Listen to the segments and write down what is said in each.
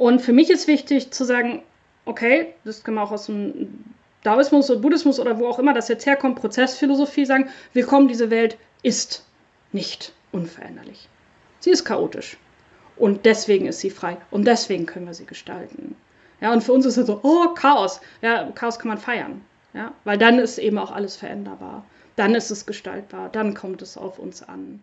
Und für mich ist wichtig zu sagen, okay, das kann man auch aus dem Daoismus oder Buddhismus oder wo auch immer das jetzt herkommt, Prozessphilosophie sagen, willkommen, diese Welt ist nicht unveränderlich. Sie ist chaotisch. Und deswegen ist sie frei. Und deswegen können wir sie gestalten. Ja, und für uns ist es so, oh, Chaos. Ja, Chaos kann man feiern. Ja, weil dann ist eben auch alles veränderbar. Dann ist es gestaltbar. Dann kommt es auf uns an.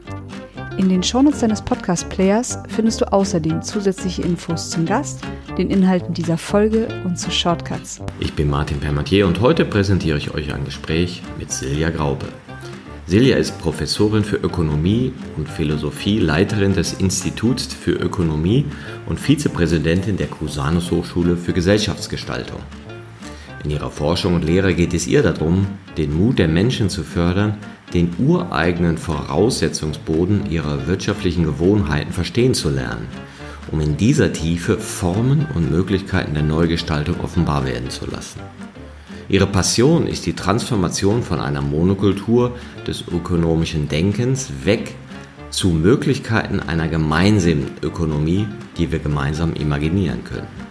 In den Shownotes deines Podcast-Players findest du außerdem zusätzliche Infos zum Gast, den Inhalten dieser Folge und zu Shortcuts. Ich bin Martin Permatier und heute präsentiere ich euch ein Gespräch mit Silja Graube. Silja ist Professorin für Ökonomie und Philosophie, Leiterin des Instituts für Ökonomie und Vizepräsidentin der Cusanus Hochschule für Gesellschaftsgestaltung. In ihrer Forschung und Lehre geht es ihr darum, den Mut der Menschen zu fördern, den ureigenen Voraussetzungsboden ihrer wirtschaftlichen Gewohnheiten verstehen zu lernen, um in dieser Tiefe Formen und Möglichkeiten der Neugestaltung offenbar werden zu lassen. Ihre Passion ist die Transformation von einer Monokultur des ökonomischen Denkens weg zu Möglichkeiten einer gemeinsamen Ökonomie, die wir gemeinsam imaginieren können.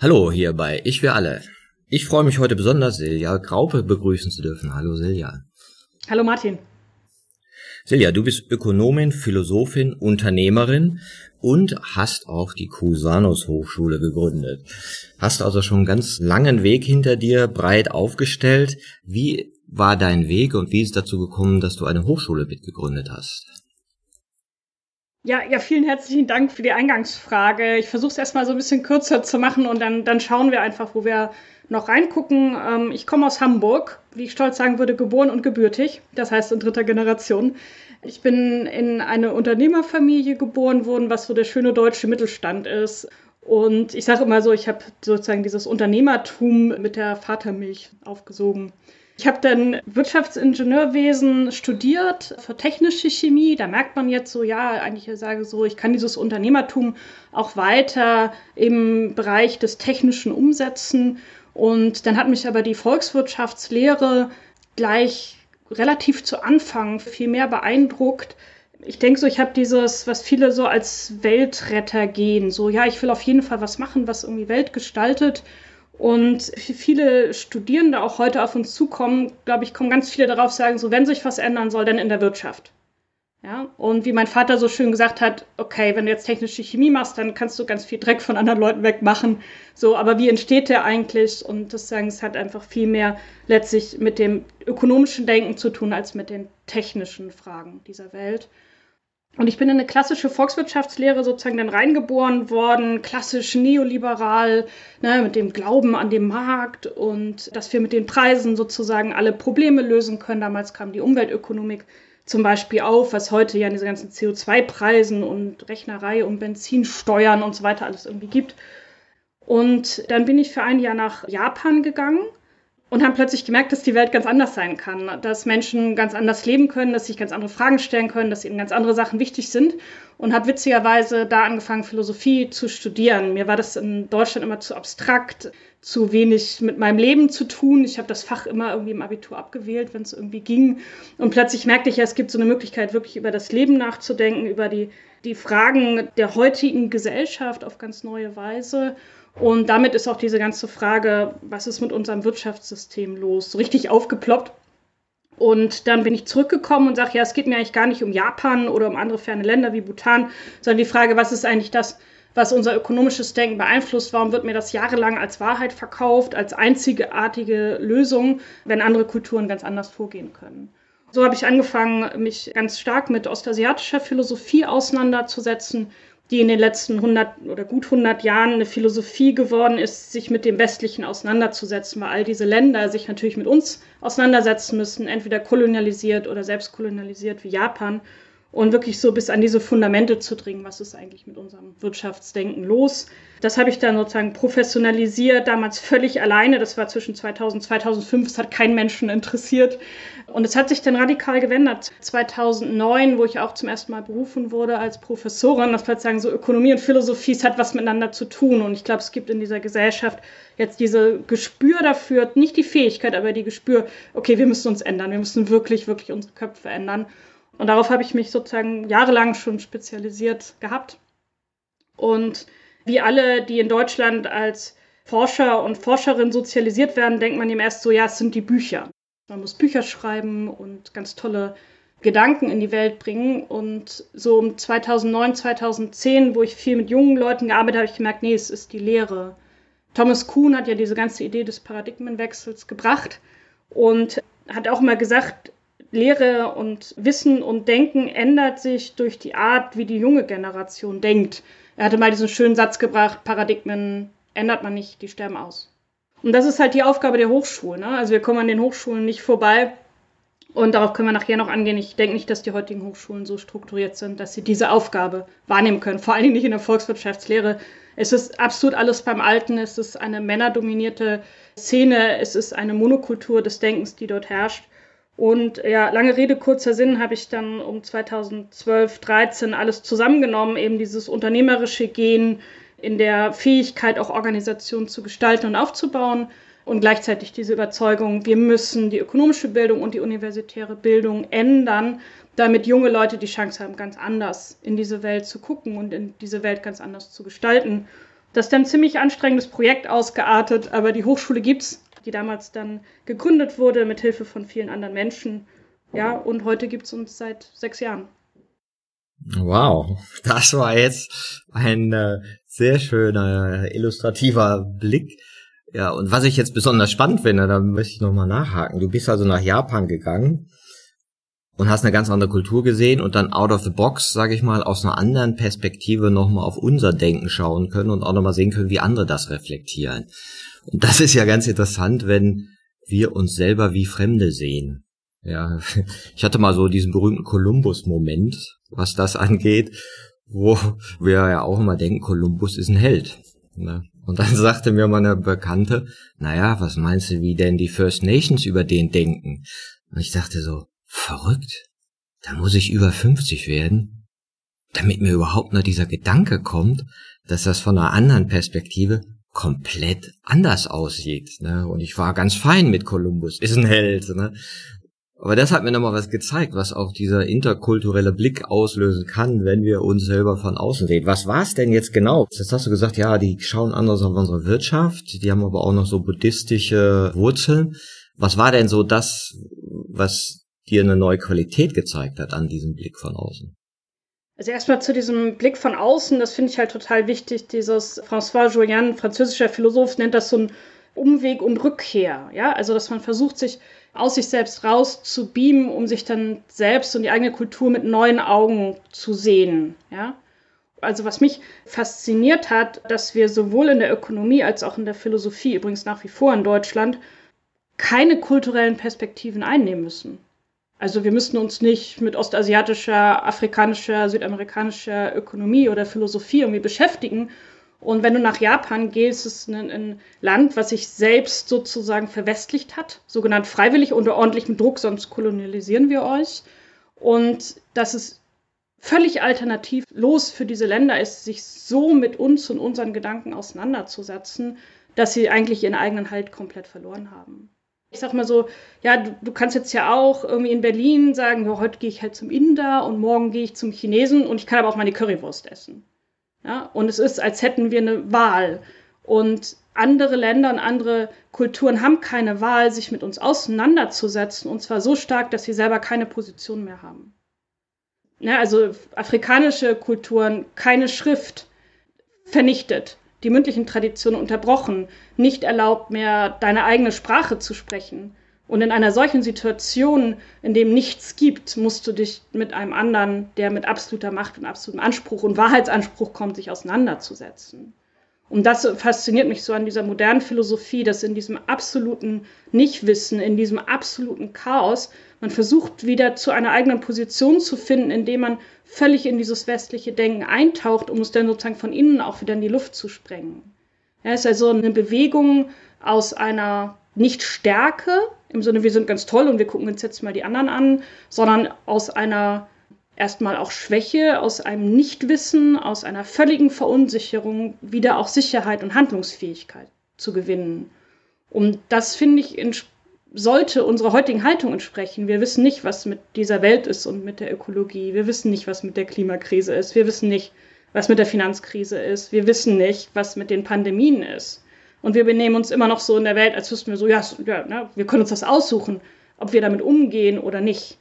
Hallo, hier bei Ich wir alle. Ich freue mich heute besonders, Silja Graupe begrüßen zu dürfen. Hallo Silja. Hallo Martin. Silja, du bist Ökonomin, Philosophin, Unternehmerin und hast auch die Cusanus Hochschule gegründet. Hast also schon einen ganz langen Weg hinter dir, breit aufgestellt. Wie war dein Weg und wie ist es dazu gekommen, dass du eine Hochschule mitgegründet hast? Ja, ja, vielen herzlichen Dank für die Eingangsfrage. Ich versuche es erstmal so ein bisschen kürzer zu machen und dann, dann schauen wir einfach, wo wir noch reingucken. Ähm, ich komme aus Hamburg, wie ich stolz sagen würde, geboren und gebürtig, das heißt in dritter Generation. Ich bin in eine Unternehmerfamilie geboren worden, was so der schöne deutsche Mittelstand ist. Und ich sage immer so, ich habe sozusagen dieses Unternehmertum mit der Vatermilch aufgesogen. Ich habe dann Wirtschaftsingenieurwesen studiert für technische Chemie. Da merkt man jetzt so, ja, eigentlich ich sage so, ich kann dieses Unternehmertum auch weiter im Bereich des Technischen umsetzen und dann hat mich aber die Volkswirtschaftslehre gleich relativ zu Anfang viel mehr beeindruckt. Ich denke so, ich habe dieses, was viele so als Weltretter gehen. So, ja, ich will auf jeden Fall was machen, was irgendwie Welt gestaltet. Und viele Studierende auch heute auf uns zukommen, glaube ich, kommen ganz viele darauf, sagen so, wenn sich was ändern soll, dann in der Wirtschaft. Ja, und wie mein Vater so schön gesagt hat, okay, wenn du jetzt technische Chemie machst, dann kannst du ganz viel Dreck von anderen Leuten wegmachen. So, aber wie entsteht der eigentlich? Und das sagen, es hat einfach viel mehr letztlich mit dem ökonomischen Denken zu tun als mit den technischen Fragen dieser Welt. Und ich bin in eine klassische Volkswirtschaftslehre sozusagen dann reingeboren worden, klassisch neoliberal, ne, mit dem Glauben an den Markt und dass wir mit den Preisen sozusagen alle Probleme lösen können. Damals kam die Umweltökonomik zum Beispiel auf, was heute ja in diesen ganzen CO2-Preisen und Rechnerei und Benzinsteuern und so weiter alles irgendwie gibt. Und dann bin ich für ein Jahr nach Japan gegangen und haben plötzlich gemerkt, dass die Welt ganz anders sein kann, dass Menschen ganz anders leben können, dass sich ganz andere Fragen stellen können, dass ihnen ganz andere Sachen wichtig sind und habe witzigerweise da angefangen, Philosophie zu studieren. Mir war das in Deutschland immer zu abstrakt, zu wenig mit meinem Leben zu tun. Ich habe das Fach immer irgendwie im Abitur abgewählt, wenn es irgendwie ging. Und plötzlich merkte ich ja, es gibt so eine Möglichkeit, wirklich über das Leben nachzudenken, über die, die Fragen der heutigen Gesellschaft auf ganz neue Weise. Und damit ist auch diese ganze Frage, was ist mit unserem Wirtschaftssystem los, so richtig aufgeploppt. Und dann bin ich zurückgekommen und sage, ja, es geht mir eigentlich gar nicht um Japan oder um andere ferne Länder wie Bhutan, sondern die Frage, was ist eigentlich das, was unser ökonomisches Denken beeinflusst? Warum wird mir das jahrelang als Wahrheit verkauft, als einzigartige Lösung, wenn andere Kulturen ganz anders vorgehen können? So habe ich angefangen, mich ganz stark mit ostasiatischer Philosophie auseinanderzusetzen, die in den letzten 100 oder gut 100 Jahren eine Philosophie geworden ist, sich mit dem Westlichen auseinanderzusetzen, weil all diese Länder sich natürlich mit uns auseinandersetzen müssen, entweder kolonialisiert oder selbst kolonialisiert wie Japan und wirklich so bis an diese Fundamente zu dringen, was ist eigentlich mit unserem Wirtschaftsdenken los. Das habe ich dann sozusagen professionalisiert, damals völlig alleine. Das war zwischen 2000 und 2005. Es hat keinen Menschen interessiert. Und es hat sich dann radikal gewendet. 2009, wo ich auch zum ersten Mal berufen wurde als Professorin, das vielleicht sagen, so Ökonomie und Philosophie, es hat was miteinander zu tun. Und ich glaube, es gibt in dieser Gesellschaft jetzt diese Gespür dafür, nicht die Fähigkeit, aber die Gespür, okay, wir müssen uns ändern. Wir müssen wirklich, wirklich unsere Köpfe ändern. Und darauf habe ich mich sozusagen jahrelang schon spezialisiert gehabt. Und wie alle, die in Deutschland als Forscher und Forscherin sozialisiert werden, denkt man ihm erst so, ja, es sind die Bücher. Man muss Bücher schreiben und ganz tolle Gedanken in die Welt bringen. Und so um 2009, 2010, wo ich viel mit jungen Leuten gearbeitet habe, habe ich gemerkt, nee, es ist die Lehre. Thomas Kuhn hat ja diese ganze Idee des Paradigmenwechsels gebracht und hat auch mal gesagt, Lehre und Wissen und Denken ändert sich durch die Art, wie die junge Generation denkt. Er hatte mal diesen schönen Satz gebracht, Paradigmen ändert man nicht, die sterben aus. Und das ist halt die Aufgabe der Hochschulen. Ne? Also wir kommen an den Hochschulen nicht vorbei. Und darauf können wir nachher noch angehen. Ich denke nicht, dass die heutigen Hochschulen so strukturiert sind, dass sie diese Aufgabe wahrnehmen können. Vor allen Dingen nicht in der Volkswirtschaftslehre. Es ist absolut alles beim Alten. Es ist eine männerdominierte Szene. Es ist eine Monokultur des Denkens, die dort herrscht. Und ja, lange Rede, kurzer Sinn, habe ich dann um 2012, 13 alles zusammengenommen, eben dieses unternehmerische Gehen in der Fähigkeit, auch Organisationen zu gestalten und aufzubauen und gleichzeitig diese Überzeugung, wir müssen die ökonomische Bildung und die universitäre Bildung ändern, damit junge Leute die Chance haben, ganz anders in diese Welt zu gucken und in diese Welt ganz anders zu gestalten. Das ist dann ein ziemlich anstrengendes Projekt ausgeartet, aber die Hochschule gibt's die damals dann gegründet wurde mit Hilfe von vielen anderen Menschen. Ja, und heute gibt es uns seit sechs Jahren. Wow, das war jetzt ein äh, sehr schöner, illustrativer Blick. Ja, und was ich jetzt besonders spannend finde, da möchte ich nochmal nachhaken. Du bist also nach Japan gegangen und hast eine ganz andere Kultur gesehen und dann out of the box, sage ich mal, aus einer anderen Perspektive nochmal auf unser Denken schauen können und auch nochmal sehen können, wie andere das reflektieren. Und das ist ja ganz interessant, wenn wir uns selber wie Fremde sehen. Ja, ich hatte mal so diesen berühmten Kolumbus-Moment, was das angeht, wo wir ja auch immer denken, Kolumbus ist ein Held. Ne? Und dann sagte mir meine Bekannte, naja, was meinst du, wie denn die First Nations über den denken? Und ich dachte so, verrückt, da muss ich über 50 werden, damit mir überhaupt nur dieser Gedanke kommt, dass das von einer anderen Perspektive komplett anders aussieht. Ne? Und ich war ganz fein mit Kolumbus, ist ein Held. Ne? Aber das hat mir nochmal was gezeigt, was auch dieser interkulturelle Blick auslösen kann, wenn wir uns selber von außen sehen. Was war es denn jetzt genau? Jetzt hast du gesagt, ja, die schauen anders auf unsere Wirtschaft, die haben aber auch noch so buddhistische Wurzeln. Was war denn so das, was dir eine neue Qualität gezeigt hat an diesem Blick von außen? Also erstmal zu diesem Blick von außen, das finde ich halt total wichtig. Dieses François Julian, französischer Philosoph, nennt das so ein Umweg und Rückkehr. Ja, also dass man versucht, sich aus sich selbst raus zu beamen, um sich dann selbst und die eigene Kultur mit neuen Augen zu sehen. Ja, also was mich fasziniert hat, dass wir sowohl in der Ökonomie als auch in der Philosophie, übrigens nach wie vor in Deutschland, keine kulturellen Perspektiven einnehmen müssen. Also wir müssten uns nicht mit ostasiatischer, afrikanischer, südamerikanischer Ökonomie oder Philosophie irgendwie beschäftigen. Und wenn du nach Japan gehst, ist es ein, ein Land, was sich selbst sozusagen verwestlicht hat, sogenannt freiwillig unter ordentlichem Druck, sonst kolonialisieren wir euch. Und dass es völlig alternativlos für diese Länder ist, sich so mit uns und unseren Gedanken auseinanderzusetzen, dass sie eigentlich ihren eigenen Halt komplett verloren haben. Ich sag mal so, ja, du, du, kannst jetzt ja auch irgendwie in Berlin sagen, ja, heute gehe ich halt zum Inder und morgen gehe ich zum Chinesen und ich kann aber auch meine Currywurst essen. Ja, und es ist, als hätten wir eine Wahl. Und andere Länder und andere Kulturen haben keine Wahl, sich mit uns auseinanderzusetzen, und zwar so stark, dass sie selber keine Position mehr haben. Ja, also afrikanische Kulturen, keine Schrift vernichtet, die mündlichen Traditionen unterbrochen, nicht erlaubt mehr, deine eigene Sprache zu sprechen. Und in einer solchen Situation, in dem nichts gibt, musst du dich mit einem anderen, der mit absoluter Macht und absolutem Anspruch und Wahrheitsanspruch kommt, sich auseinanderzusetzen. Und das fasziniert mich so an dieser modernen Philosophie, dass in diesem absoluten Nichtwissen, in diesem absoluten Chaos, man versucht wieder zu einer eigenen Position zu finden, indem man völlig in dieses westliche Denken eintaucht, um es dann sozusagen von innen auch wieder in die Luft zu sprengen. Ja, es ist also eine Bewegung aus einer Nicht-Stärke, im Sinne, wir sind ganz toll und wir gucken uns jetzt mal die anderen an, sondern aus einer erstmal auch Schwäche, aus einem Nichtwissen, aus einer völligen Verunsicherung wieder auch Sicherheit und Handlungsfähigkeit zu gewinnen. Und das finde ich sollte unserer heutigen Haltung entsprechen. Wir wissen nicht, was mit dieser Welt ist und mit der Ökologie. Wir wissen nicht, was mit der Klimakrise ist. Wir wissen nicht, was mit der Finanzkrise ist. Wir wissen nicht, was mit den Pandemien ist. Und wir benehmen uns immer noch so in der Welt, als wüssten wir so, ja, ja ne, wir können uns das aussuchen, ob wir damit umgehen oder nicht.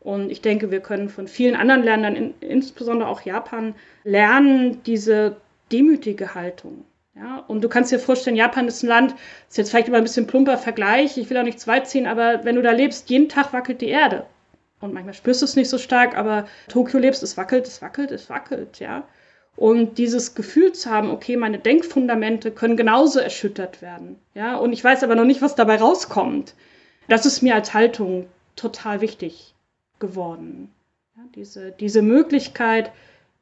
Und ich denke, wir können von vielen anderen Ländern, in, insbesondere auch Japan, lernen, diese demütige Haltung. Ja, und du kannst dir vorstellen, Japan ist ein Land, ist jetzt vielleicht immer ein bisschen plumper Vergleich, ich will auch nichts weit ziehen, aber wenn du da lebst, jeden Tag wackelt die Erde. Und manchmal spürst du es nicht so stark, aber Tokio lebst, es wackelt, es wackelt, es wackelt, ja. Und dieses Gefühl zu haben, okay, meine Denkfundamente können genauso erschüttert werden, ja. Und ich weiß aber noch nicht, was dabei rauskommt. Das ist mir als Haltung total wichtig geworden. Ja, diese, diese Möglichkeit,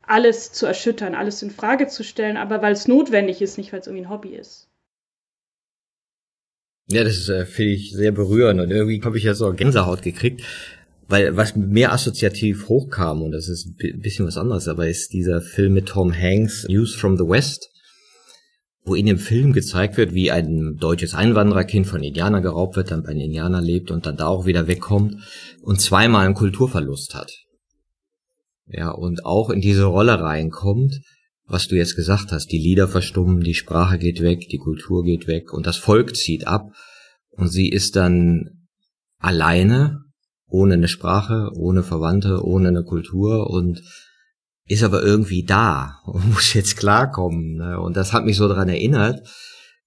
alles zu erschüttern, alles in Frage zu stellen, aber weil es notwendig ist, nicht weil es irgendwie ein Hobby ist. Ja, das äh, finde ich sehr berührend und irgendwie habe ich ja so Gänsehaut gekriegt, weil was mehr assoziativ hochkam und das ist ein bisschen was anderes, aber ist dieser Film mit Tom Hanks, News from the West, wo in dem Film gezeigt wird, wie ein deutsches Einwandererkind von Indianer geraubt wird, dann bei den Indianern lebt und dann da auch wieder wegkommt und zweimal einen Kulturverlust hat. Ja, und auch in diese Rolle reinkommt, was du jetzt gesagt hast, die Lieder verstummen, die Sprache geht weg, die Kultur geht weg und das Volk zieht ab und sie ist dann alleine, ohne eine Sprache, ohne Verwandte, ohne eine Kultur und ist aber irgendwie da und muss jetzt klarkommen. Ne? Und das hat mich so daran erinnert,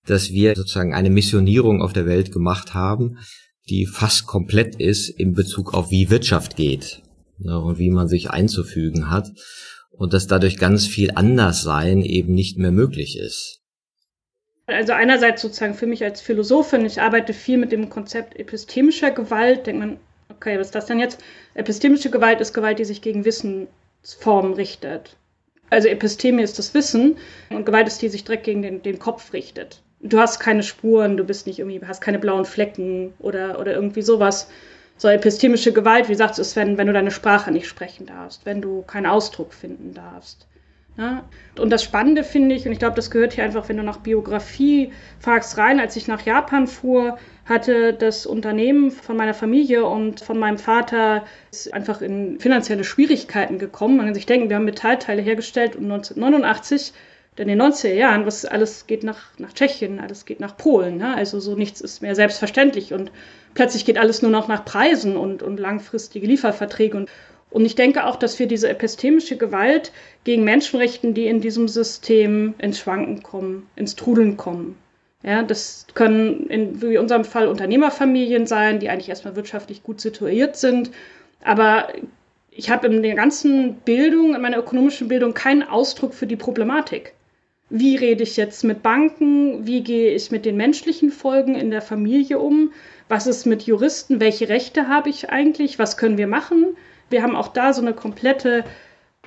dass wir sozusagen eine Missionierung auf der Welt gemacht haben, die fast komplett ist in Bezug auf wie Wirtschaft geht ne, und wie man sich einzufügen hat und dass dadurch ganz viel Anderssein eben nicht mehr möglich ist. Also einerseits sozusagen für mich als Philosophin, ich arbeite viel mit dem Konzept epistemischer Gewalt, denkt man, okay, was ist das denn jetzt? Epistemische Gewalt ist Gewalt, die sich gegen Wissensformen richtet. Also Epistemie ist das Wissen und Gewalt ist die, die sich direkt gegen den, den Kopf richtet. Du hast keine Spuren, du bist nicht irgendwie, hast keine blauen Flecken oder, oder irgendwie sowas, so epistemische Gewalt, wie gesagt, ist, wenn, wenn du deine Sprache nicht sprechen darfst, wenn du keinen Ausdruck finden darfst. Ja? Und das Spannende finde ich, und ich glaube, das gehört hier einfach, wenn du nach Biografie fragst, rein, als ich nach Japan fuhr, hatte das Unternehmen von meiner Familie und von meinem Vater ist einfach in finanzielle Schwierigkeiten gekommen. Man kann sich denken, wir haben Metallteile hergestellt und 1989 in den 90er Jahren, was alles geht nach, nach Tschechien, alles geht nach Polen. Ne? Also so nichts ist mehr selbstverständlich und plötzlich geht alles nur noch nach Preisen und, und langfristige Lieferverträge. Und, und ich denke auch, dass wir diese epistemische Gewalt gegen Menschen richten, die in diesem System ins Schwanken kommen, ins Trudeln kommen. Ja, das können in wie unserem Fall Unternehmerfamilien sein, die eigentlich erstmal wirtschaftlich gut situiert sind. Aber ich habe in der ganzen Bildung, in meiner ökonomischen Bildung, keinen Ausdruck für die Problematik. Wie rede ich jetzt mit Banken? Wie gehe ich mit den menschlichen Folgen in der Familie um? was ist mit Juristen, welche Rechte habe ich eigentlich, was können wir machen. Wir haben auch da so eine komplette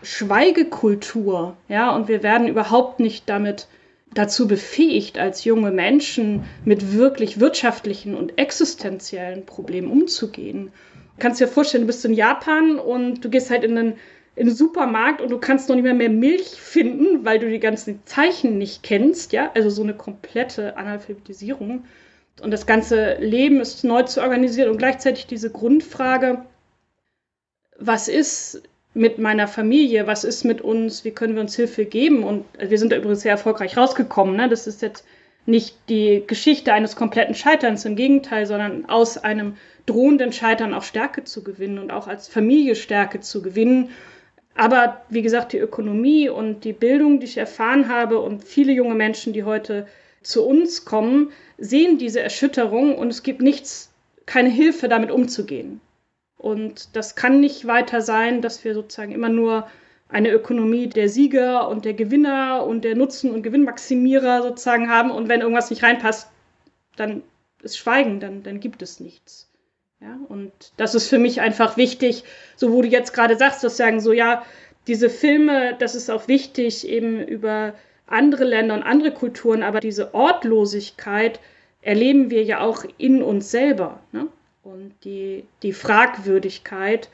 Schweigekultur, ja, und wir werden überhaupt nicht damit dazu befähigt, als junge Menschen mit wirklich wirtschaftlichen und existenziellen Problemen umzugehen. Du kannst dir vorstellen, du bist in Japan und du gehst halt in den, in den Supermarkt und du kannst noch nicht mehr, mehr Milch finden, weil du die ganzen Zeichen nicht kennst, ja, also so eine komplette Analphabetisierung. Und das ganze Leben ist neu zu organisieren und gleichzeitig diese Grundfrage, was ist mit meiner Familie? Was ist mit uns? Wie können wir uns Hilfe geben? Und wir sind da übrigens sehr erfolgreich rausgekommen. Ne? Das ist jetzt nicht die Geschichte eines kompletten Scheiterns, im Gegenteil, sondern aus einem drohenden Scheitern auch Stärke zu gewinnen und auch als Familie Stärke zu gewinnen. Aber wie gesagt, die Ökonomie und die Bildung, die ich erfahren habe und viele junge Menschen, die heute zu uns kommen, sehen diese Erschütterung und es gibt nichts, keine Hilfe, damit umzugehen. Und das kann nicht weiter sein, dass wir sozusagen immer nur eine Ökonomie der Sieger und der Gewinner und der Nutzen- und Gewinnmaximierer sozusagen haben. Und wenn irgendwas nicht reinpasst, dann ist Schweigen, dann, dann gibt es nichts. Ja, und das ist für mich einfach wichtig, so wo du jetzt gerade sagst, dass sagen so, ja, diese Filme, das ist auch wichtig, eben über andere Länder und andere Kulturen, aber diese Ortlosigkeit erleben wir ja auch in uns selber. Ne? Und die, die Fragwürdigkeit.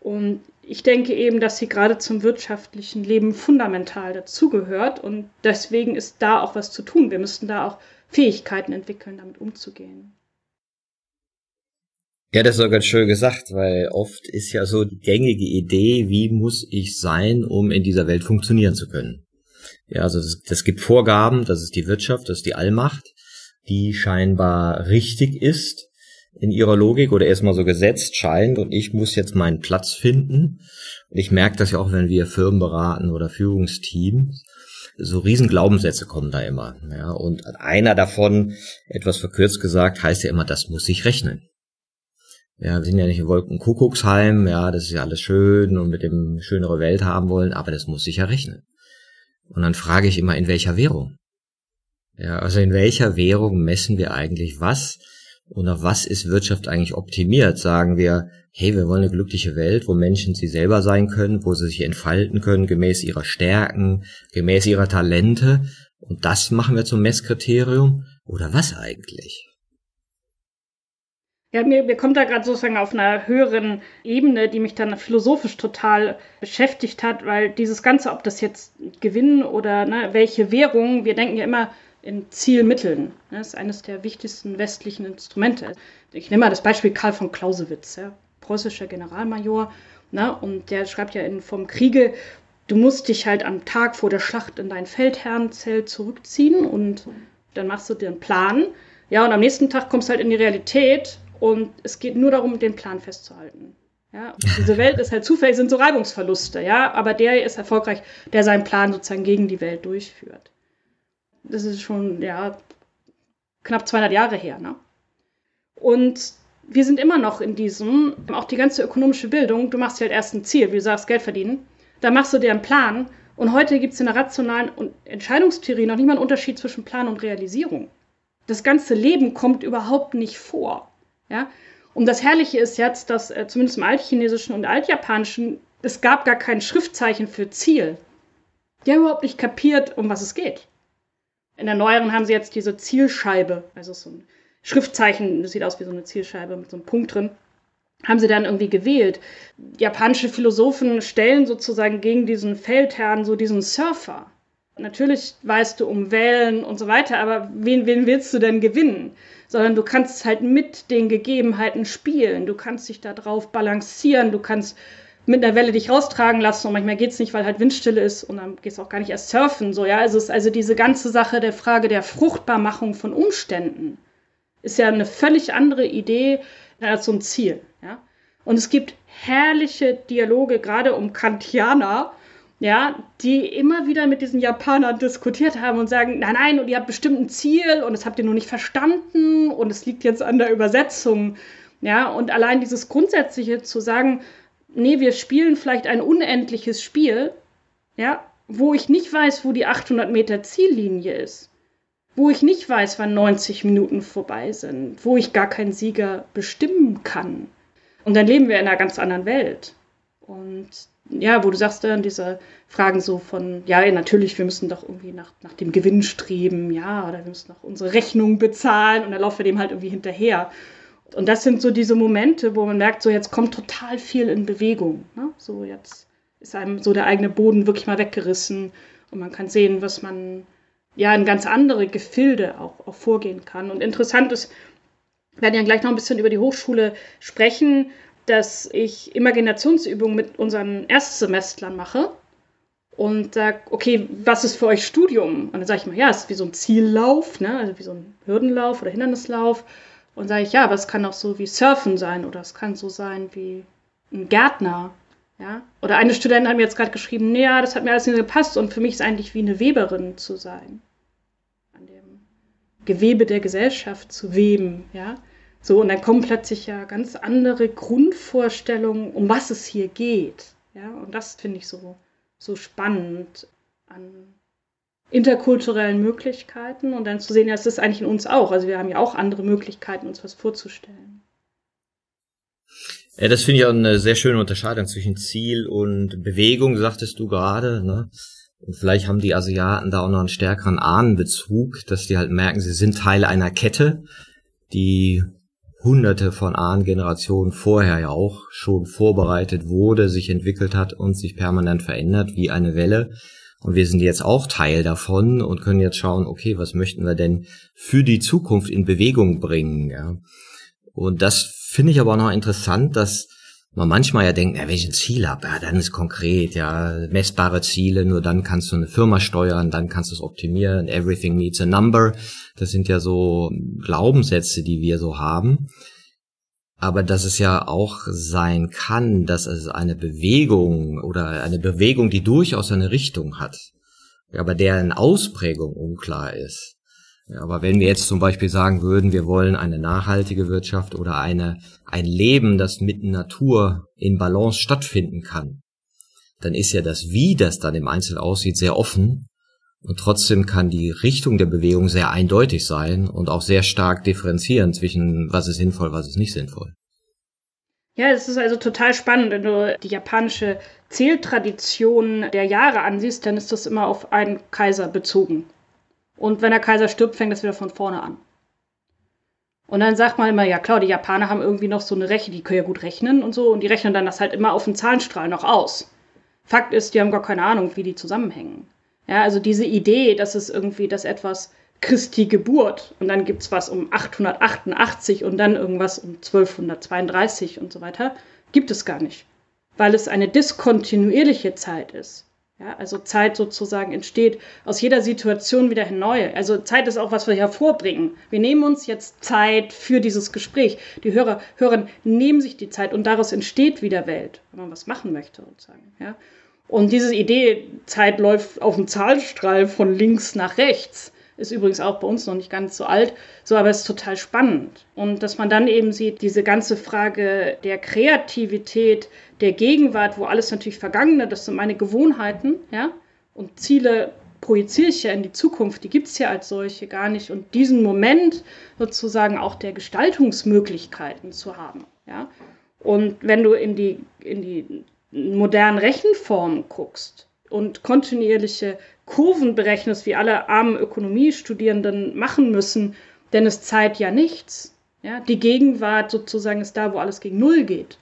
Und ich denke eben, dass sie gerade zum wirtschaftlichen Leben fundamental dazugehört. Und deswegen ist da auch was zu tun. Wir müssten da auch Fähigkeiten entwickeln, damit umzugehen. Ja, das ist doch ganz schön gesagt, weil oft ist ja so die gängige Idee, wie muss ich sein, um in dieser Welt funktionieren zu können. Ja, also das, das gibt Vorgaben, das ist die Wirtschaft, das ist die Allmacht, die scheinbar richtig ist in ihrer Logik oder erstmal so gesetzt scheint und ich muss jetzt meinen Platz finden. Und ich merke das ja auch, wenn wir Firmen beraten oder Führungsteams, so riesen Glaubenssätze kommen da immer. Ja, und einer davon, etwas verkürzt gesagt, heißt ja immer, das muss sich rechnen. Ja, wir sind ja nicht in Wolkenkuckucksheim, ja, das ist ja alles schön und mit dem schönere Welt haben wollen, aber das muss sich ja rechnen. Und dann frage ich immer, in welcher Währung? Ja, also in welcher Währung messen wir eigentlich was? Und auf was ist Wirtschaft eigentlich optimiert? Sagen wir, hey, wir wollen eine glückliche Welt, wo Menschen sie selber sein können, wo sie sich entfalten können, gemäß ihrer Stärken, gemäß ihrer Talente. Und das machen wir zum Messkriterium? Oder was eigentlich? Ja, mir, mir kommt da gerade sozusagen auf einer höheren Ebene, die mich dann philosophisch total beschäftigt hat, weil dieses Ganze, ob das jetzt Gewinn oder ne, welche Währung, wir denken ja immer in Zielmitteln. Das ist eines der wichtigsten westlichen Instrumente. Ich nehme mal das Beispiel Karl von Clausewitz, ja, preußischer Generalmajor, ne, und der schreibt ja in Vom Kriege, du musst dich halt am Tag vor der Schlacht in dein Feldherrenzelt zurückziehen und dann machst du dir einen Plan. Ja, und am nächsten Tag kommst du halt in die Realität und es geht nur darum, den Plan festzuhalten. Ja, diese Welt ist halt zufällig, sind so Reibungsverluste, ja, aber der ist erfolgreich, der seinen Plan sozusagen gegen die Welt durchführt. Das ist schon, ja, knapp 200 Jahre her, ne? Und wir sind immer noch in diesem, auch die ganze ökonomische Bildung, du machst dir halt erst ein Ziel, wie du sagst, Geld verdienen, dann machst du dir einen Plan und heute gibt es in der rationalen Entscheidungstheorie noch nicht mal einen Unterschied zwischen Plan und Realisierung. Das ganze Leben kommt überhaupt nicht vor. Ja? Und das Herrliche ist jetzt, dass äh, zumindest im Altchinesischen und Altjapanischen, es gab gar kein Schriftzeichen für Ziel. Die haben überhaupt nicht kapiert, um was es geht. In der neueren haben sie jetzt diese Zielscheibe, also so ein Schriftzeichen, das sieht aus wie so eine Zielscheibe mit so einem Punkt drin, haben sie dann irgendwie gewählt. Japanische Philosophen stellen sozusagen gegen diesen Feldherrn so diesen Surfer. Natürlich weißt du um Wellen und so weiter, aber wen, wen willst du denn gewinnen? sondern du kannst halt mit den Gegebenheiten spielen. Du kannst dich da drauf balancieren, du kannst mit einer Welle dich raustragen lassen und manchmal geht es nicht, weil halt Windstille ist und dann geht es auch gar nicht erst surfen. So, ja, also, es ist also diese ganze Sache der Frage der Fruchtbarmachung von Umständen ist ja eine völlig andere Idee als so ein Ziel. Ja? Und es gibt herrliche Dialoge, gerade um Kantianer, ja, die immer wieder mit diesen Japanern diskutiert haben und sagen, nein, nein, und ihr habt bestimmt ein Ziel und das habt ihr nur nicht verstanden und es liegt jetzt an der Übersetzung. Ja, und allein dieses Grundsätzliche zu sagen, nee, wir spielen vielleicht ein unendliches Spiel, ja, wo ich nicht weiß, wo die 800 Meter Ziellinie ist, wo ich nicht weiß, wann 90 Minuten vorbei sind, wo ich gar keinen Sieger bestimmen kann. Und dann leben wir in einer ganz anderen Welt. Und ja, wo du sagst dann diese Fragen so von, ja, natürlich, wir müssen doch irgendwie nach, nach dem Gewinn streben, ja, oder wir müssen noch unsere Rechnung bezahlen und dann laufen wir dem halt irgendwie hinterher. Und das sind so diese Momente, wo man merkt, so jetzt kommt total viel in Bewegung. Ne? So jetzt ist einem so der eigene Boden wirklich mal weggerissen und man kann sehen, was man ja in ganz andere Gefilde auch, auch vorgehen kann. Und interessant ist, wir werden ja gleich noch ein bisschen über die Hochschule sprechen, dass ich Imaginationsübungen mit unseren Erstsemestlern mache und sage, okay, was ist für euch Studium? Und dann sage ich mal, ja, es ist wie so ein Ziellauf, ne? also wie so ein Hürdenlauf oder Hindernislauf. Und sage ich, ja, aber es kann auch so wie Surfen sein oder es kann so sein wie ein Gärtner. Ja? Oder eine Studentin hat mir jetzt gerade geschrieben, naja, das hat mir alles nicht gepasst und für mich ist eigentlich wie eine Weberin zu sein. An dem Gewebe der Gesellschaft zu weben, ja. So, und dann kommen plötzlich ja ganz andere Grundvorstellungen, um was es hier geht. Ja, und das finde ich so, so spannend an interkulturellen Möglichkeiten und dann zu sehen, ja, es ist eigentlich in uns auch. Also wir haben ja auch andere Möglichkeiten, uns was vorzustellen. Ja, das finde ich auch eine sehr schöne Unterscheidung zwischen Ziel und Bewegung, sagtest du gerade. Ne? Und vielleicht haben die Asiaten da auch noch einen stärkeren Ahnenbezug, dass die halt merken, sie sind Teil einer Kette, die hunderte von Ahnengenerationen vorher ja auch schon vorbereitet wurde, sich entwickelt hat und sich permanent verändert wie eine Welle. Und wir sind jetzt auch Teil davon und können jetzt schauen, okay, was möchten wir denn für die Zukunft in Bewegung bringen, ja. Und das finde ich aber auch noch interessant, dass man manchmal ja denkt, ja, wenn ich ein Ziel habe, ja, dann ist konkret, ja, messbare Ziele, nur dann kannst du eine Firma steuern, dann kannst du es optimieren, everything needs a number. Das sind ja so Glaubenssätze, die wir so haben. Aber dass es ja auch sein kann, dass es eine Bewegung oder eine Bewegung, die durchaus eine Richtung hat, aber deren Ausprägung unklar ist, aber wenn wir jetzt zum Beispiel sagen würden, wir wollen eine nachhaltige Wirtschaft oder eine, ein Leben, das mit Natur in Balance stattfinden kann, dann ist ja das, wie das dann im Einzelnen aussieht, sehr offen. Und trotzdem kann die Richtung der Bewegung sehr eindeutig sein und auch sehr stark differenzieren zwischen was ist sinnvoll, was ist nicht sinnvoll. Ja, es ist also total spannend. Wenn du die japanische Zähltradition der Jahre ansiehst, dann ist das immer auf einen Kaiser bezogen. Und wenn der Kaiser stirbt, fängt das wieder von vorne an. Und dann sagt man immer, ja klar, die Japaner haben irgendwie noch so eine Rechnung, die können ja gut rechnen und so, und die rechnen dann das halt immer auf den Zahlenstrahl noch aus. Fakt ist, die haben gar keine Ahnung, wie die zusammenhängen. Ja, also diese Idee, dass es irgendwie, dass etwas Christi Geburt und dann gibt's was um 888 und dann irgendwas um 1232 und so weiter, gibt es gar nicht. Weil es eine diskontinuierliche Zeit ist. Ja, also Zeit sozusagen entsteht aus jeder Situation wieder neu. Also Zeit ist auch, was wir hervorbringen. Wir nehmen uns jetzt Zeit für dieses Gespräch. Die Hörer, Hörer nehmen sich die Zeit und daraus entsteht wieder Welt, wenn man was machen möchte sozusagen. Ja. Und diese Idee, Zeit läuft auf dem Zahlstrahl von links nach rechts, ist übrigens auch bei uns noch nicht ganz so alt, so aber es ist total spannend. Und dass man dann eben sieht, diese ganze Frage der Kreativität, der Gegenwart, wo alles natürlich Vergangene, das sind meine Gewohnheiten, ja, und Ziele projiziere ich ja in die Zukunft, die gibt es ja als solche gar nicht. Und diesen Moment sozusagen auch der Gestaltungsmöglichkeiten zu haben, ja. Und wenn du in die, in die modernen Rechenformen guckst und kontinuierliche Kurven berechnest, wie alle armen Ökonomiestudierenden machen müssen, denn es Zeit ja nichts. Ja, die Gegenwart sozusagen ist da, wo alles gegen Null geht.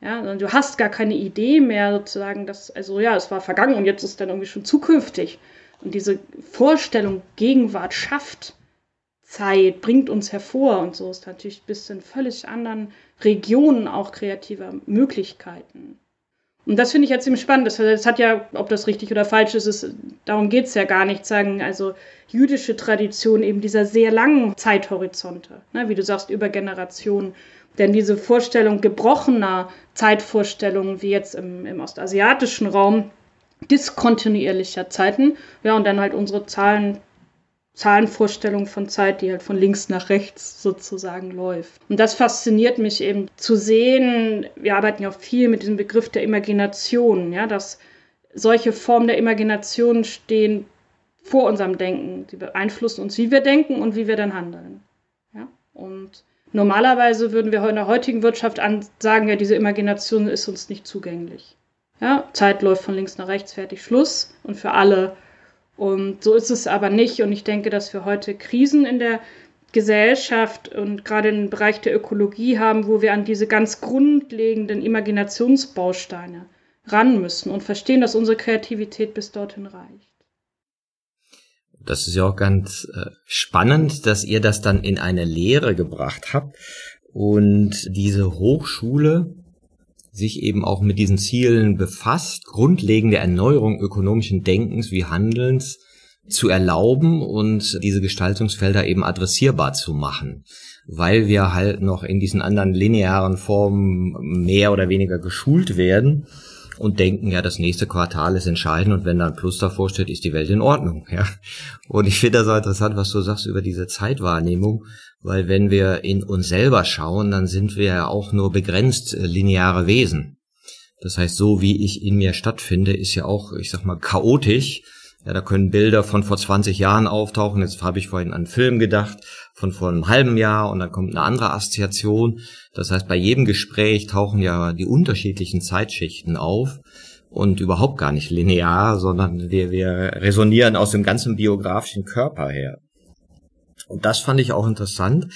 Ja, du hast gar keine Idee mehr sozusagen, dass, also ja, es war vergangen und jetzt ist dann irgendwie schon zukünftig. Und diese Vorstellung, Gegenwart schafft Zeit, bringt uns hervor und so ist natürlich bis in völlig anderen Regionen auch kreativer Möglichkeiten. Und das finde ich jetzt ziemlich spannend. Das, das, hat ja, ob das richtig oder falsch ist, ist darum geht es ja gar nicht, sagen, also jüdische Tradition eben dieser sehr langen Zeithorizonte, ne, wie du sagst, über Generationen. Denn diese Vorstellung gebrochener Zeitvorstellungen, wie jetzt im, im ostasiatischen Raum, diskontinuierlicher Zeiten, ja, und dann halt unsere Zahlen, Zahlenvorstellung von Zeit, die halt von links nach rechts sozusagen läuft. Und das fasziniert mich eben zu sehen, wir arbeiten ja auch viel mit diesem Begriff der Imagination, ja, dass solche Formen der Imagination stehen vor unserem Denken. Sie beeinflussen uns, wie wir denken und wie wir dann handeln. Ja? Und normalerweise würden wir in der heutigen Wirtschaft sagen, ja, diese Imagination ist uns nicht zugänglich. Ja? Zeit läuft von links nach rechts, fertig, Schluss. Und für alle und so ist es aber nicht. Und ich denke, dass wir heute Krisen in der Gesellschaft und gerade im Bereich der Ökologie haben, wo wir an diese ganz grundlegenden Imaginationsbausteine ran müssen und verstehen, dass unsere Kreativität bis dorthin reicht. Das ist ja auch ganz äh, spannend, dass ihr das dann in eine Lehre gebracht habt und diese Hochschule sich eben auch mit diesen Zielen befasst, grundlegende Erneuerung ökonomischen Denkens wie Handelns zu erlauben und diese Gestaltungsfelder eben adressierbar zu machen, weil wir halt noch in diesen anderen linearen Formen mehr oder weniger geschult werden und denken, ja, das nächste Quartal ist entscheidend und wenn da ein Plus davor steht, ist die Welt in Ordnung. Ja. Und ich finde das so interessant, was du sagst über diese Zeitwahrnehmung, weil wenn wir in uns selber schauen, dann sind wir ja auch nur begrenzt äh, lineare Wesen. Das heißt, so wie ich in mir stattfinde, ist ja auch, ich sag mal, chaotisch. Ja, da können Bilder von vor 20 Jahren auftauchen. Jetzt habe ich vorhin an einen Film gedacht, von vor einem halben Jahr und dann kommt eine andere Assoziation. Das heißt, bei jedem Gespräch tauchen ja die unterschiedlichen Zeitschichten auf und überhaupt gar nicht linear, sondern wir, wir resonieren aus dem ganzen biografischen Körper her. Und das fand ich auch interessant.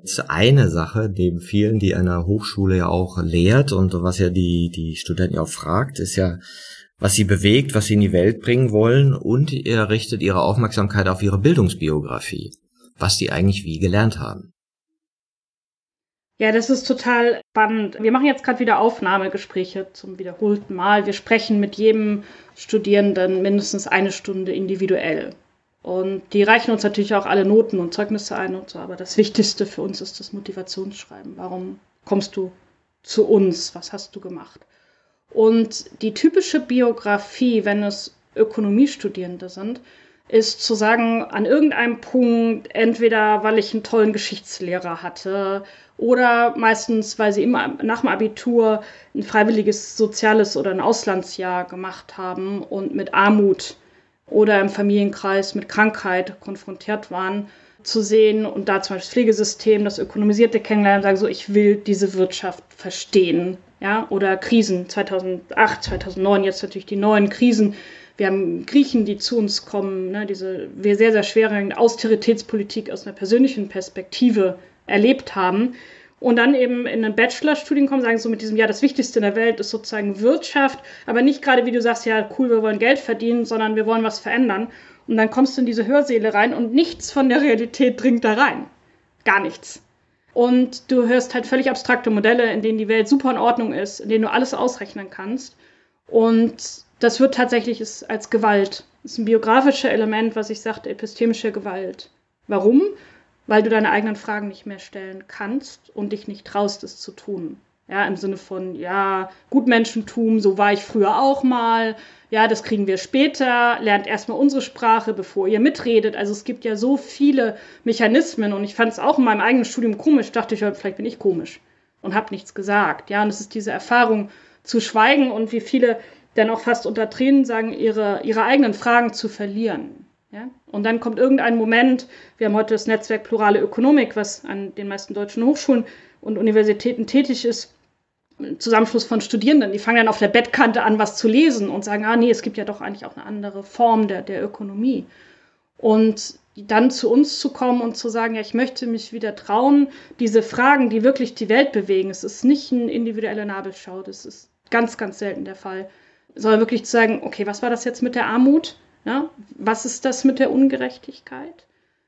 Das ist eine Sache, neben vielen, die der Hochschule ja auch lehrt und was ja die, die Studenten auch fragt, ist ja, was sie bewegt, was sie in die Welt bringen wollen und ihr richtet ihre Aufmerksamkeit auf ihre Bildungsbiografie, was die eigentlich wie gelernt haben. Ja, das ist total spannend. Wir machen jetzt gerade wieder Aufnahmegespräche zum wiederholten Mal. Wir sprechen mit jedem Studierenden mindestens eine Stunde individuell. Und die reichen uns natürlich auch alle Noten und Zeugnisse ein und so. Aber das Wichtigste für uns ist das Motivationsschreiben. Warum kommst du zu uns? Was hast du gemacht? Und die typische Biografie, wenn es Ökonomiestudierende sind, ist zu sagen, an irgendeinem Punkt, entweder weil ich einen tollen Geschichtslehrer hatte oder meistens, weil sie immer nach dem Abitur ein freiwilliges soziales oder ein Auslandsjahr gemacht haben und mit Armut oder im Familienkreis mit Krankheit konfrontiert waren, zu sehen und da zum Beispiel das Pflegesystem, das Ökonomisierte kennenlernen, sagen so, ich will diese Wirtschaft verstehen. Ja, oder Krisen 2008, 2009, jetzt natürlich die neuen Krisen, wir haben Griechen, die zu uns kommen, ne, diese wir sehr, sehr schwere Austeritätspolitik aus einer persönlichen Perspektive erlebt haben. Und dann eben in einen Bachelorstudium kommen, sagen so mit diesem, ja, das Wichtigste in der Welt ist sozusagen Wirtschaft, aber nicht gerade, wie du sagst, ja, cool, wir wollen Geld verdienen, sondern wir wollen was verändern. Und dann kommst du in diese Hörsäle rein und nichts von der Realität dringt da rein. Gar nichts. Und du hörst halt völlig abstrakte Modelle, in denen die Welt super in Ordnung ist, in denen du alles ausrechnen kannst. Und das wird tatsächlich als Gewalt. Das ist ein biografisches Element, was ich sagte, epistemische Gewalt. Warum? Weil du deine eigenen Fragen nicht mehr stellen kannst und dich nicht traust, es zu tun. Ja, im Sinne von, ja, Gutmenschentum, so war ich früher auch mal. Ja, das kriegen wir später. Lernt erstmal unsere Sprache, bevor ihr mitredet. Also es gibt ja so viele Mechanismen und ich fand es auch in meinem eigenen Studium komisch. Dachte ich, vielleicht bin ich komisch und habe nichts gesagt. Ja, und es ist diese Erfahrung zu schweigen und wie viele dann auch fast unter Tränen sagen, ihre, ihre eigenen Fragen zu verlieren. Ja? Und dann kommt irgendein Moment, wir haben heute das Netzwerk Plurale Ökonomik, was an den meisten deutschen Hochschulen und Universitäten tätig ist, Zusammenschluss von Studierenden, die fangen dann auf der Bettkante an, was zu lesen und sagen, ah nee, es gibt ja doch eigentlich auch eine andere Form der, der Ökonomie. Und dann zu uns zu kommen und zu sagen, ja, ich möchte mich wieder trauen, diese Fragen, die wirklich die Welt bewegen, es ist nicht eine individuelle Nabelschau, das ist ganz, ganz selten der Fall, sondern wirklich zu sagen, okay, was war das jetzt mit der Armut? Ja, was ist das mit der Ungerechtigkeit?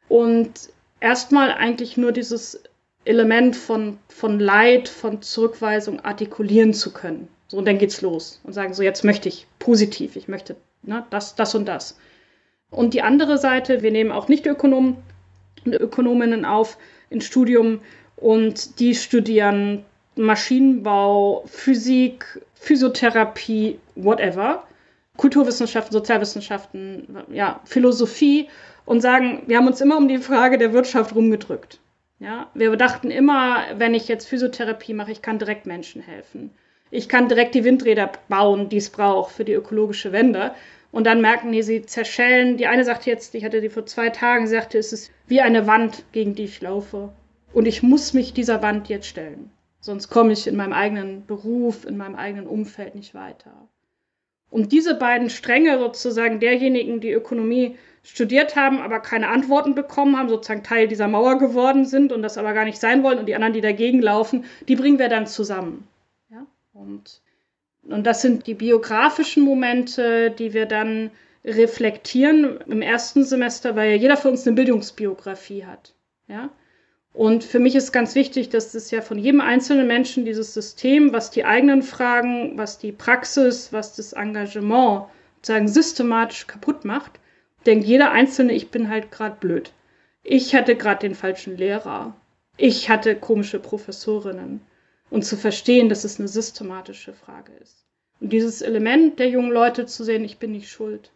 Und erstmal eigentlich nur dieses Element von, von Leid, von Zurückweisung artikulieren zu können. So, und dann geht's los und sagen, so jetzt möchte ich positiv, ich möchte ne, das, das und das. Und die andere Seite, wir nehmen auch Nicht-Ökonomen und Ökonominnen auf ins Studium und die studieren Maschinenbau, Physik, Physiotherapie, whatever, Kulturwissenschaften, Sozialwissenschaften, ja, Philosophie und sagen, wir haben uns immer um die Frage der Wirtschaft rumgedrückt. Ja, wir dachten immer, wenn ich jetzt Physiotherapie mache, ich kann direkt Menschen helfen. Ich kann direkt die Windräder bauen, die es braucht für die ökologische Wende. Und dann merken die, sie zerschellen. Die eine sagte jetzt, ich hatte die vor zwei Tagen, sagte, es ist wie eine Wand, gegen die ich laufe. Und ich muss mich dieser Wand jetzt stellen. Sonst komme ich in meinem eigenen Beruf, in meinem eigenen Umfeld nicht weiter. Und diese beiden Stränge sozusagen derjenigen, die Ökonomie studiert haben, aber keine Antworten bekommen haben, sozusagen Teil dieser Mauer geworden sind und das aber gar nicht sein wollen und die anderen, die dagegen laufen, die bringen wir dann zusammen. Ja? Und, und das sind die biografischen Momente, die wir dann reflektieren im ersten Semester, weil ja jeder für uns eine Bildungsbiografie hat. Ja? Und für mich ist ganz wichtig, dass das ja von jedem einzelnen Menschen dieses System, was die eigenen Fragen, was die Praxis, was das Engagement sozusagen systematisch kaputt macht, denkt jeder Einzelne, ich bin halt gerade blöd. Ich hatte gerade den falschen Lehrer. Ich hatte komische Professorinnen. Und zu verstehen, dass es eine systematische Frage ist. Und dieses Element der jungen Leute zu sehen, ich bin nicht schuld.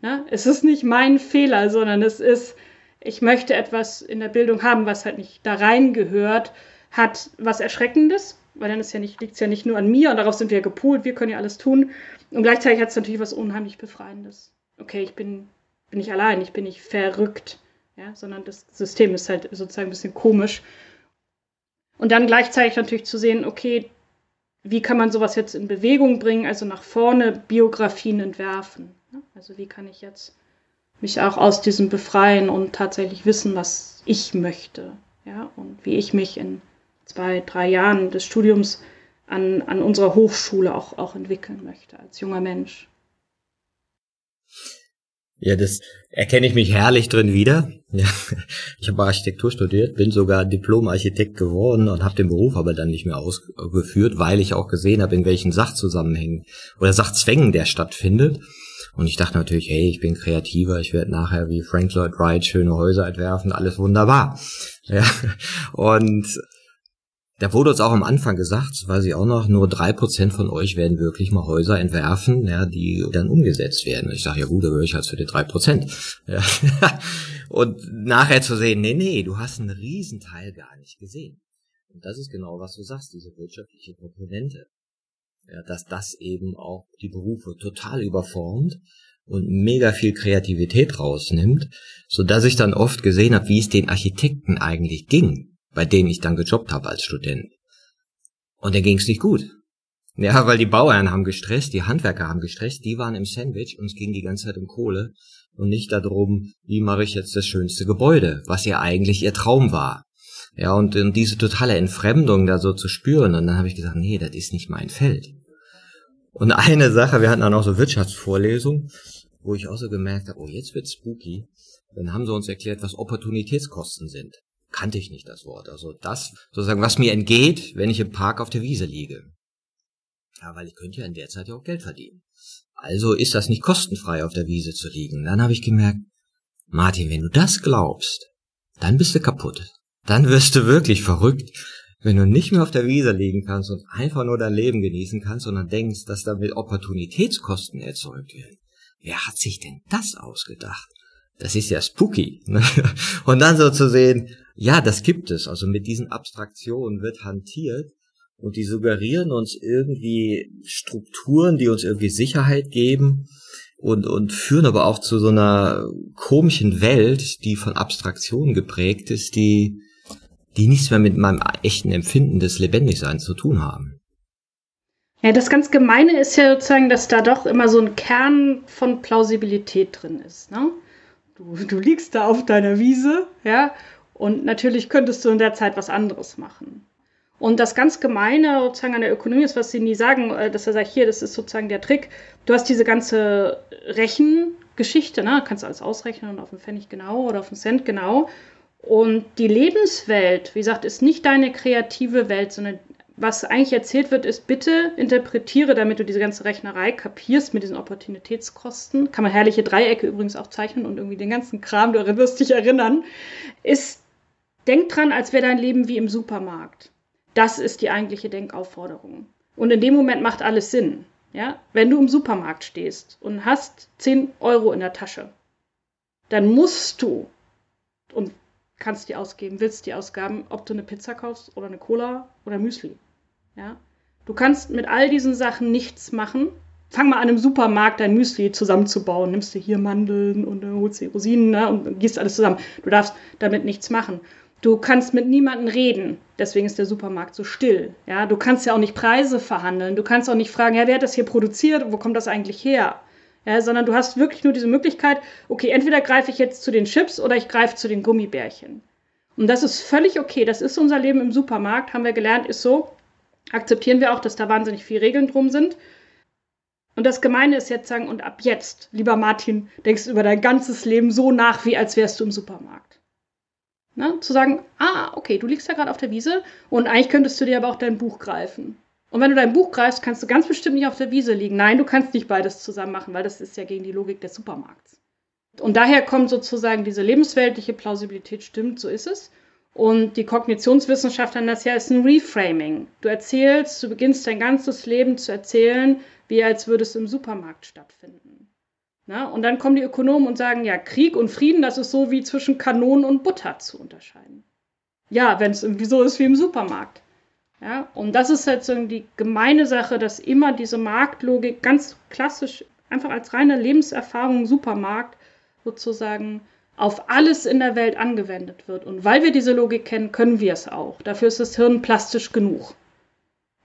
Ne? Es ist nicht mein Fehler, sondern es ist, ich möchte etwas in der Bildung haben, was halt nicht da reingehört, hat was Erschreckendes, weil dann ja liegt es ja nicht nur an mir und darauf sind wir ja gepoolt, wir können ja alles tun. Und gleichzeitig hat es natürlich was unheimlich Befreiendes. Okay, ich bin, bin nicht allein, ich bin nicht verrückt, ja, sondern das System ist halt sozusagen ein bisschen komisch. Und dann gleichzeitig natürlich zu sehen, okay, wie kann man sowas jetzt in Bewegung bringen, also nach vorne Biografien entwerfen. Also wie kann ich jetzt mich auch aus diesem befreien und tatsächlich wissen, was ich möchte, ja, und wie ich mich in zwei, drei Jahren des Studiums an, an unserer Hochschule auch, auch entwickeln möchte als junger Mensch. Ja, das erkenne ich mich herrlich drin wieder. Ja, ich habe Architektur studiert, bin sogar Diplom-Architekt geworden und habe den Beruf aber dann nicht mehr ausgeführt, weil ich auch gesehen habe, in welchen Sachzusammenhängen oder Sachzwängen der stattfindet. Und ich dachte natürlich, hey, ich bin kreativer, ich werde nachher wie Frank Lloyd Wright schöne Häuser entwerfen, alles wunderbar. Ja, und da wurde uns auch am Anfang gesagt, weiß ich auch noch, nur drei Prozent von euch werden wirklich mal Häuser entwerfen, ja, die dann umgesetzt werden. Ich sage, ja gut, da höre ich halt für die drei Prozent. Ja. Und nachher zu sehen, nee, nee, du hast einen Riesenteil gar nicht gesehen. Und das ist genau, was du sagst, diese wirtschaftliche Komponente. Ja, dass das eben auch die Berufe total überformt und mega viel Kreativität rausnimmt, so dass ich dann oft gesehen habe, wie es den Architekten eigentlich ging, bei denen ich dann gejobbt habe als Student. Und da ging es nicht gut. Ja, weil die Bauern haben gestresst, die Handwerker haben gestresst, die waren im Sandwich und es ging die ganze Zeit um Kohle und nicht darum, wie mache ich jetzt das schönste Gebäude, was ja eigentlich ihr Traum war. Ja, und, und diese totale Entfremdung da so zu spüren, und dann habe ich gesagt, nee, das ist nicht mein Feld. Und eine Sache, wir hatten auch noch so Wirtschaftsvorlesungen, wo ich auch so gemerkt habe, oh, jetzt wird's spooky. Dann haben sie uns erklärt, was Opportunitätskosten sind kannte ich nicht das Wort. Also das, sozusagen, was mir entgeht, wenn ich im Park auf der Wiese liege. Ja, weil ich könnte ja in der Zeit ja auch Geld verdienen. Also ist das nicht kostenfrei, auf der Wiese zu liegen. Dann habe ich gemerkt, Martin, wenn du das glaubst, dann bist du kaputt. Dann wirst du wirklich verrückt, wenn du nicht mehr auf der Wiese liegen kannst und einfach nur dein Leben genießen kannst, sondern denkst, dass damit Opportunitätskosten erzeugt werden. Wer hat sich denn das ausgedacht? Das ist ja spooky. Ne? Und dann so zu sehen, ja, das gibt es. Also mit diesen Abstraktionen wird hantiert und die suggerieren uns irgendwie Strukturen, die uns irgendwie Sicherheit geben und, und führen aber auch zu so einer komischen Welt, die von Abstraktionen geprägt ist, die, die nichts mehr mit meinem echten Empfinden des Lebendigseins zu tun haben. Ja, das ganz Gemeine ist ja sozusagen, dass da doch immer so ein Kern von Plausibilität drin ist. Ne? Du, du liegst da auf deiner Wiese, ja, und natürlich könntest du in der Zeit was anderes machen. Und das ganz Gemeine sozusagen an der Ökonomie ist, was sie nie sagen, äh, dass er sagt, hier, das ist sozusagen der Trick. Du hast diese ganze Rechengeschichte, ne? kannst alles ausrechnen und auf den Pfennig genau oder auf den Cent genau. Und die Lebenswelt, wie gesagt, ist nicht deine kreative Welt, sondern was eigentlich erzählt wird, ist, bitte interpretiere, damit du diese ganze Rechnerei kapierst mit diesen Opportunitätskosten. Kann man herrliche Dreiecke übrigens auch zeichnen und irgendwie den ganzen Kram, du wirst dich erinnern. Ist, denk dran, als wäre dein Leben wie im Supermarkt. Das ist die eigentliche Denkaufforderung. Und in dem Moment macht alles Sinn. Ja? Wenn du im Supermarkt stehst und hast 10 Euro in der Tasche, dann musst du, und kannst die ausgeben, willst die Ausgaben, ob du eine Pizza kaufst oder eine Cola oder Müsli. Ja? Du kannst mit all diesen Sachen nichts machen. Fang mal an, im Supermarkt dein Müsli zusammenzubauen. Nimmst du hier Mandeln und dann holst du Rosinen ne, und gießt alles zusammen. Du darfst damit nichts machen. Du kannst mit niemandem reden, deswegen ist der Supermarkt so still. Ja, du kannst ja auch nicht Preise verhandeln. Du kannst auch nicht fragen, ja, wer hat das hier produziert? Wo kommt das eigentlich her? Ja, sondern du hast wirklich nur diese Möglichkeit, okay, entweder greife ich jetzt zu den Chips oder ich greife zu den Gummibärchen. Und das ist völlig okay. Das ist unser Leben im Supermarkt, haben wir gelernt, ist so. Akzeptieren wir auch, dass da wahnsinnig viele Regeln drum sind. Und das Gemeine ist jetzt sagen, und ab jetzt, lieber Martin, denkst du über dein ganzes Leben so nach, wie als wärst du im Supermarkt. Ne? Zu sagen, ah, okay, du liegst da gerade auf der Wiese und eigentlich könntest du dir aber auch dein Buch greifen. Und wenn du dein Buch greifst, kannst du ganz bestimmt nicht auf der Wiese liegen. Nein, du kannst nicht beides zusammen machen, weil das ist ja gegen die Logik des Supermarkts. Und daher kommt sozusagen diese lebensweltliche Plausibilität, stimmt, so ist es. Und die Kognitionswissenschaftler nennen das ja ist ein Reframing. Du erzählst, du beginnst dein ganzes Leben zu erzählen, wie als würde es im Supermarkt stattfinden. Na, und dann kommen die Ökonomen und sagen, ja, Krieg und Frieden, das ist so wie zwischen Kanonen und Butter zu unterscheiden. Ja, wenn es irgendwie so ist wie im Supermarkt. Ja, und das ist halt die gemeine Sache, dass immer diese Marktlogik ganz klassisch, einfach als reine Lebenserfahrung Supermarkt sozusagen auf alles in der Welt angewendet wird. Und weil wir diese Logik kennen, können wir es auch. Dafür ist das Hirn plastisch genug.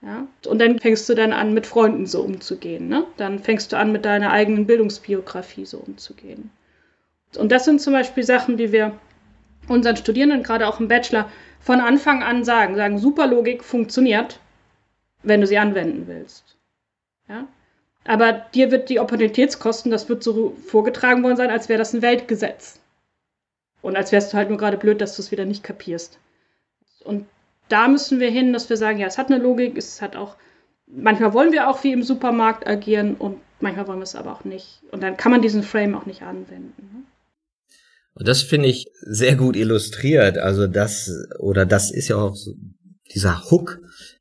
Ja? Und dann fängst du dann an, mit Freunden so umzugehen. Ne? Dann fängst du an, mit deiner eigenen Bildungsbiografie so umzugehen. Und das sind zum Beispiel Sachen, die wir unseren Studierenden, gerade auch im Bachelor, von Anfang an sagen. Sagen, Superlogik funktioniert, wenn du sie anwenden willst. Ja? Aber dir wird die Opportunitätskosten, das wird so vorgetragen worden sein, als wäre das ein Weltgesetz. Und als wärst du halt nur gerade blöd, dass du es wieder nicht kapierst. Und da müssen wir hin, dass wir sagen, ja, es hat eine Logik, es hat auch, manchmal wollen wir auch wie im Supermarkt agieren und manchmal wollen wir es aber auch nicht. Und dann kann man diesen Frame auch nicht anwenden. Und das finde ich sehr gut illustriert. Also das, oder das ist ja auch so, dieser Hook.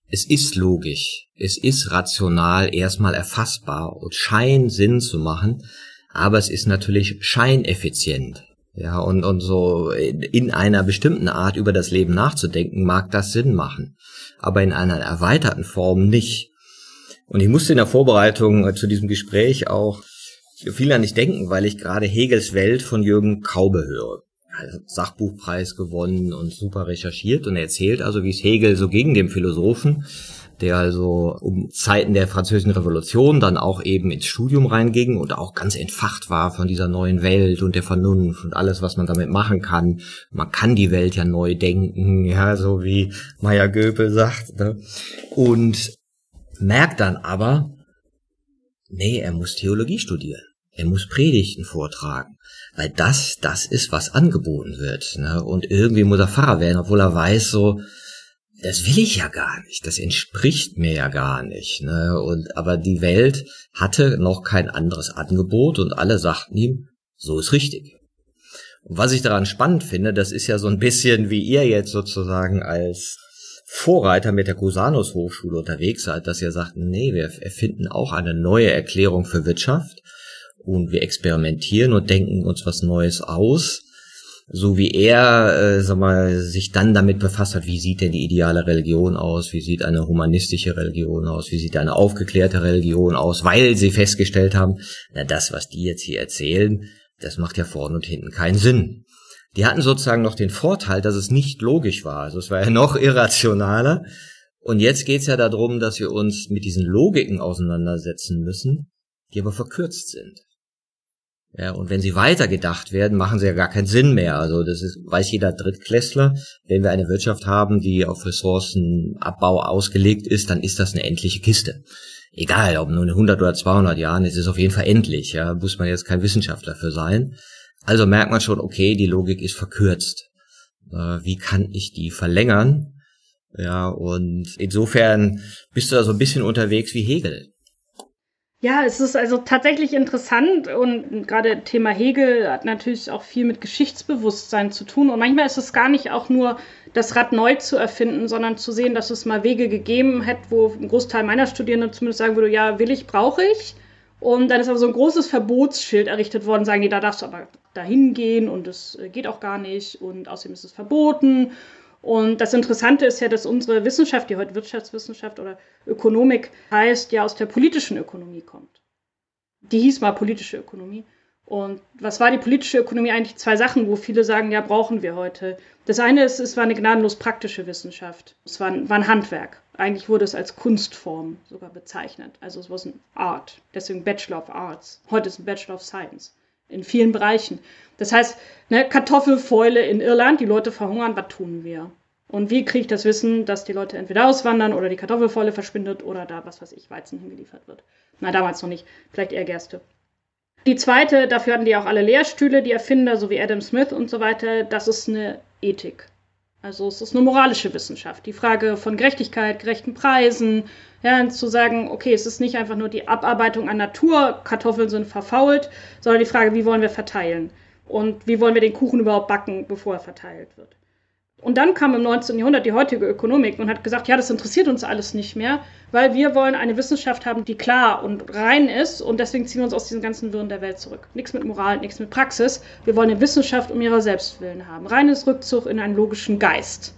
Es ist logisch. Es ist rational erstmal erfassbar und scheint Sinn zu machen. Aber es ist natürlich scheineffizient. Ja, und, und so in einer bestimmten Art über das Leben nachzudenken, mag das Sinn machen. Aber in einer erweiterten Form nicht. Und ich musste in der Vorbereitung zu diesem Gespräch auch viel an dich denken, weil ich gerade Hegels Welt von Jürgen Kaube höre. Sachbuchpreis gewonnen und super recherchiert und erzählt also, wie es Hegel so gegen den Philosophen, der also um Zeiten der französischen Revolution dann auch eben ins Studium reinging und auch ganz entfacht war von dieser neuen Welt und der Vernunft und alles, was man damit machen kann. Man kann die Welt ja neu denken, ja, so wie Maya Göpel sagt. Ne? Und merkt dann aber, nee, er muss Theologie studieren. Er muss Predigten vortragen, weil das, das ist, was angeboten wird. Ne? Und irgendwie muss er Pfarrer werden, obwohl er weiß, so, das will ich ja gar nicht, das entspricht mir ja gar nicht. Ne? Und aber die Welt hatte noch kein anderes Angebot und alle sagten ihm, so ist richtig. Und was ich daran spannend finde, das ist ja so ein bisschen wie ihr jetzt sozusagen als Vorreiter mit der Cusanus Hochschule unterwegs seid, dass ihr sagt, nee, wir erfinden auch eine neue Erklärung für Wirtschaft und wir experimentieren und denken uns was Neues aus. So wie er, äh, sag mal, sich dann damit befasst hat, wie sieht denn die ideale Religion aus, wie sieht eine humanistische Religion aus, wie sieht eine aufgeklärte Religion aus, weil sie festgestellt haben, na das, was die jetzt hier erzählen, das macht ja vorne und hinten keinen Sinn. Die hatten sozusagen noch den Vorteil, dass es nicht logisch war. Also es war ja noch irrationaler. Und jetzt geht's ja darum, dass wir uns mit diesen Logiken auseinandersetzen müssen, die aber verkürzt sind. Ja, und wenn sie weitergedacht werden, machen sie ja gar keinen Sinn mehr. Also das ist, weiß jeder Drittklässler, wenn wir eine Wirtschaft haben, die auf Ressourcenabbau ausgelegt ist, dann ist das eine endliche Kiste. Egal, ob nur in 100 oder 200 Jahren, es ist auf jeden Fall endlich. Ja, muss man jetzt kein Wissenschaftler für sein. Also merkt man schon, okay, die Logik ist verkürzt. Äh, wie kann ich die verlängern? Ja, und insofern bist du da so ein bisschen unterwegs wie Hegel. Ja, es ist also tatsächlich interessant und gerade Thema Hegel hat natürlich auch viel mit Geschichtsbewusstsein zu tun. Und manchmal ist es gar nicht auch nur das Rad neu zu erfinden, sondern zu sehen, dass es mal Wege gegeben hat, wo ein Großteil meiner Studierenden zumindest sagen würde, ja, will ich, brauche ich. Und dann ist aber so ein großes Verbotsschild errichtet worden, sagen die, da darfst du aber dahin gehen und es geht auch gar nicht und außerdem ist es verboten und das Interessante ist ja, dass unsere Wissenschaft, die heute Wirtschaftswissenschaft oder Ökonomik heißt, ja aus der politischen Ökonomie kommt. Die hieß mal politische Ökonomie. Und was war die politische Ökonomie eigentlich? Zwei Sachen, wo viele sagen, ja, brauchen wir heute. Das eine ist, es war eine gnadenlos praktische Wissenschaft. Es war ein, war ein Handwerk. Eigentlich wurde es als Kunstform sogar bezeichnet. Also es war ein Art. Deswegen Bachelor of Arts. Heute ist ein Bachelor of Science in vielen Bereichen. Das heißt, ne, Kartoffelfäule in Irland, die Leute verhungern, was tun wir? Und wie kriege ich das Wissen, dass die Leute entweder auswandern oder die Kartoffelfäule verschwindet oder da, was weiß ich, Weizen hingeliefert wird? Na, damals noch nicht, vielleicht eher Gerste. Die zweite, dafür hatten die auch alle Lehrstühle, die Erfinder, so wie Adam Smith und so weiter, das ist eine Ethik. Also es ist eine moralische Wissenschaft. Die Frage von Gerechtigkeit, gerechten Preisen, ja, zu sagen, okay, es ist nicht einfach nur die Abarbeitung an Natur, Kartoffeln sind verfault, sondern die Frage, wie wollen wir verteilen? Und wie wollen wir den Kuchen überhaupt backen, bevor er verteilt wird? Und dann kam im 19. Jahrhundert die heutige Ökonomik und hat gesagt, ja, das interessiert uns alles nicht mehr, weil wir wollen eine Wissenschaft haben, die klar und rein ist und deswegen ziehen wir uns aus diesen ganzen Wirren der Welt zurück. Nichts mit Moral, nichts mit Praxis. Wir wollen eine Wissenschaft um ihrer selbst willen haben. Reines Rückzug in einen logischen Geist.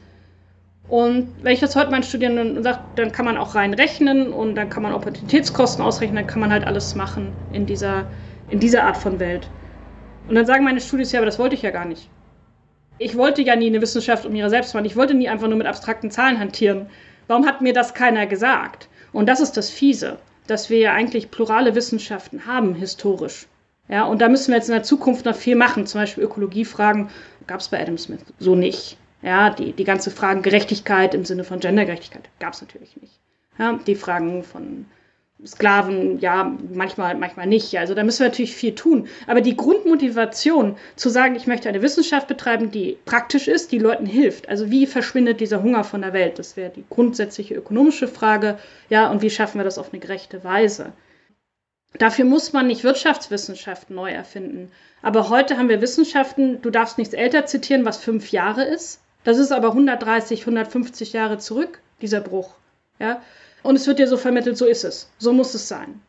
Und wenn ich das heute meinen Studierenden sage, dann kann man auch rein rechnen und dann kann man Opportunitätskosten ausrechnen, dann kann man halt alles machen in dieser, in dieser Art von Welt. Und dann sagen meine Studis, ja, aber das wollte ich ja gar nicht ich wollte ja nie eine Wissenschaft um ihre selbst machen. Ich wollte nie einfach nur mit abstrakten Zahlen hantieren. Warum hat mir das keiner gesagt? Und das ist das Fiese, dass wir ja eigentlich plurale Wissenschaften haben, historisch. Ja, und da müssen wir jetzt in der Zukunft noch viel machen. Zum Beispiel Ökologiefragen gab es bei Adam Smith so nicht. Ja, die, die ganze Fragen Gerechtigkeit im Sinne von Gendergerechtigkeit gab es natürlich nicht. Ja, die Fragen von Sklaven, ja, manchmal, manchmal nicht. Also da müssen wir natürlich viel tun. Aber die Grundmotivation zu sagen, ich möchte eine Wissenschaft betreiben, die praktisch ist, die Leuten hilft. Also wie verschwindet dieser Hunger von der Welt? Das wäre die grundsätzliche ökonomische Frage. Ja, und wie schaffen wir das auf eine gerechte Weise? Dafür muss man nicht Wirtschaftswissenschaften neu erfinden. Aber heute haben wir Wissenschaften, du darfst nichts älter zitieren, was fünf Jahre ist. Das ist aber 130, 150 Jahre zurück, dieser Bruch. Ja, und es wird dir so vermittelt, so ist es. So muss es sein.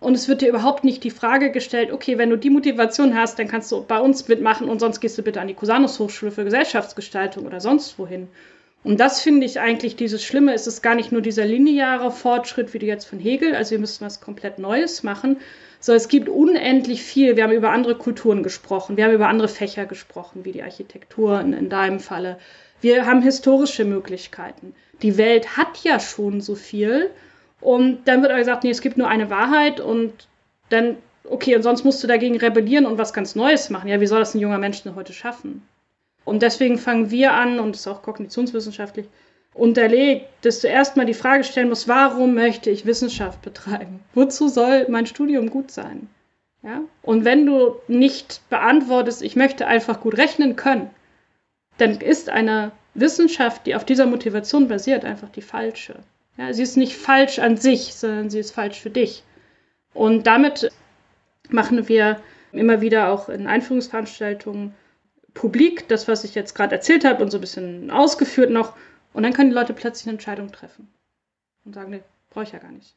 Und es wird dir überhaupt nicht die Frage gestellt, okay, wenn du die Motivation hast, dann kannst du bei uns mitmachen und sonst gehst du bitte an die Cusanus Hochschule für Gesellschaftsgestaltung oder sonst wohin. Und das finde ich eigentlich dieses Schlimme. Es ist gar nicht nur dieser lineare Fortschritt, wie du jetzt von Hegel, also wir müssen was komplett Neues machen, sondern es gibt unendlich viel. Wir haben über andere Kulturen gesprochen, wir haben über andere Fächer gesprochen, wie die Architektur in, in deinem Falle. Wir haben historische Möglichkeiten die Welt hat ja schon so viel. Und dann wird aber gesagt, nee, es gibt nur eine Wahrheit und dann, okay, und sonst musst du dagegen rebellieren und was ganz Neues machen. Ja, wie soll das ein junger Mensch denn heute schaffen? Und deswegen fangen wir an, und das ist auch kognitionswissenschaftlich unterlegt, dass du erstmal die Frage stellen musst, warum möchte ich Wissenschaft betreiben? Wozu soll mein Studium gut sein? Ja? Und wenn du nicht beantwortest, ich möchte einfach gut rechnen können, dann ist eine Wissenschaft, die auf dieser Motivation basiert, einfach die falsche. Ja, sie ist nicht falsch an sich, sondern sie ist falsch für dich. Und damit machen wir immer wieder auch in Einführungsveranstaltungen publik, das, was ich jetzt gerade erzählt habe und so ein bisschen ausgeführt noch. Und dann können die Leute plötzlich eine Entscheidung treffen und sagen, nee, brauche ich ja gar nicht.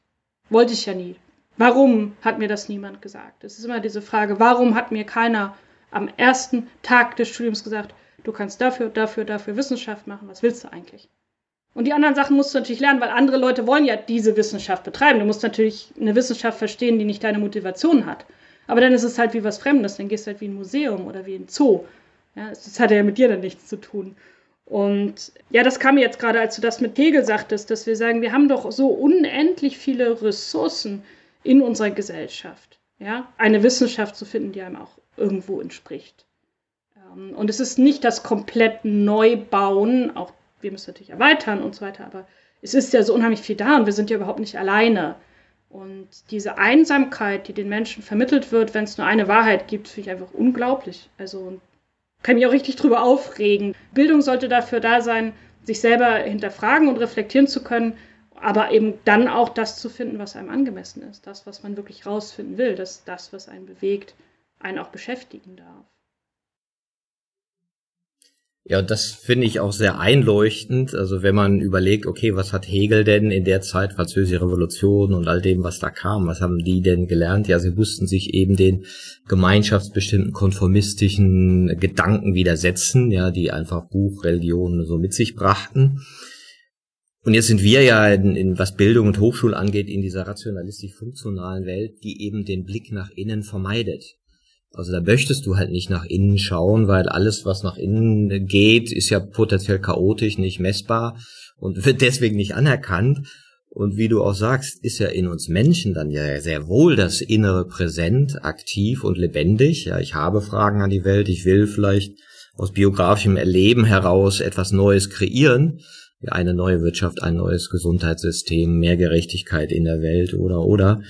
Wollte ich ja nie. Warum hat mir das niemand gesagt? Es ist immer diese Frage, warum hat mir keiner am ersten Tag des Studiums gesagt, Du kannst dafür, dafür, dafür Wissenschaft machen. Was willst du eigentlich? Und die anderen Sachen musst du natürlich lernen, weil andere Leute wollen ja diese Wissenschaft betreiben. Du musst natürlich eine Wissenschaft verstehen, die nicht deine Motivation hat. Aber dann ist es halt wie was Fremdes. Dann gehst du halt wie ein Museum oder wie ein Zoo. Ja, das hat ja mit dir dann nichts zu tun. Und ja, das kam jetzt gerade, als du das mit Hegel sagtest, dass wir sagen, wir haben doch so unendlich viele Ressourcen in unserer Gesellschaft. Ja, eine Wissenschaft zu finden, die einem auch irgendwo entspricht. Ähm, und es ist nicht das komplett Neubauen, auch wir müssen natürlich erweitern und so weiter, aber es ist ja so unheimlich viel da und wir sind ja überhaupt nicht alleine. Und diese Einsamkeit, die den Menschen vermittelt wird, wenn es nur eine Wahrheit gibt, finde ich einfach unglaublich. Also kann mich auch richtig drüber aufregen. Bildung sollte dafür da sein, sich selber hinterfragen und reflektieren zu können, aber eben dann auch das zu finden, was einem angemessen ist. Das, was man wirklich rausfinden will, das, das was einen bewegt, einen auch beschäftigen darf. Ja, das finde ich auch sehr einleuchtend. Also wenn man überlegt, okay, was hat Hegel denn in der Zeit, Französische Revolution und all dem, was da kam, was haben die denn gelernt? Ja, sie mussten sich eben den gemeinschaftsbestimmten konformistischen Gedanken widersetzen, ja, die einfach Buch, Religion so mit sich brachten. Und jetzt sind wir ja, in, in, was Bildung und Hochschule angeht, in dieser rationalistisch-funktionalen Welt, die eben den Blick nach innen vermeidet. Also da möchtest du halt nicht nach innen schauen, weil alles, was nach innen geht, ist ja potenziell chaotisch, nicht messbar und wird deswegen nicht anerkannt. Und wie du auch sagst, ist ja in uns Menschen dann ja sehr wohl das Innere präsent, aktiv und lebendig. Ja, ich habe Fragen an die Welt, ich will vielleicht aus biografischem Erleben heraus etwas Neues kreieren. Eine neue Wirtschaft, ein neues Gesundheitssystem, mehr Gerechtigkeit in der Welt oder oder.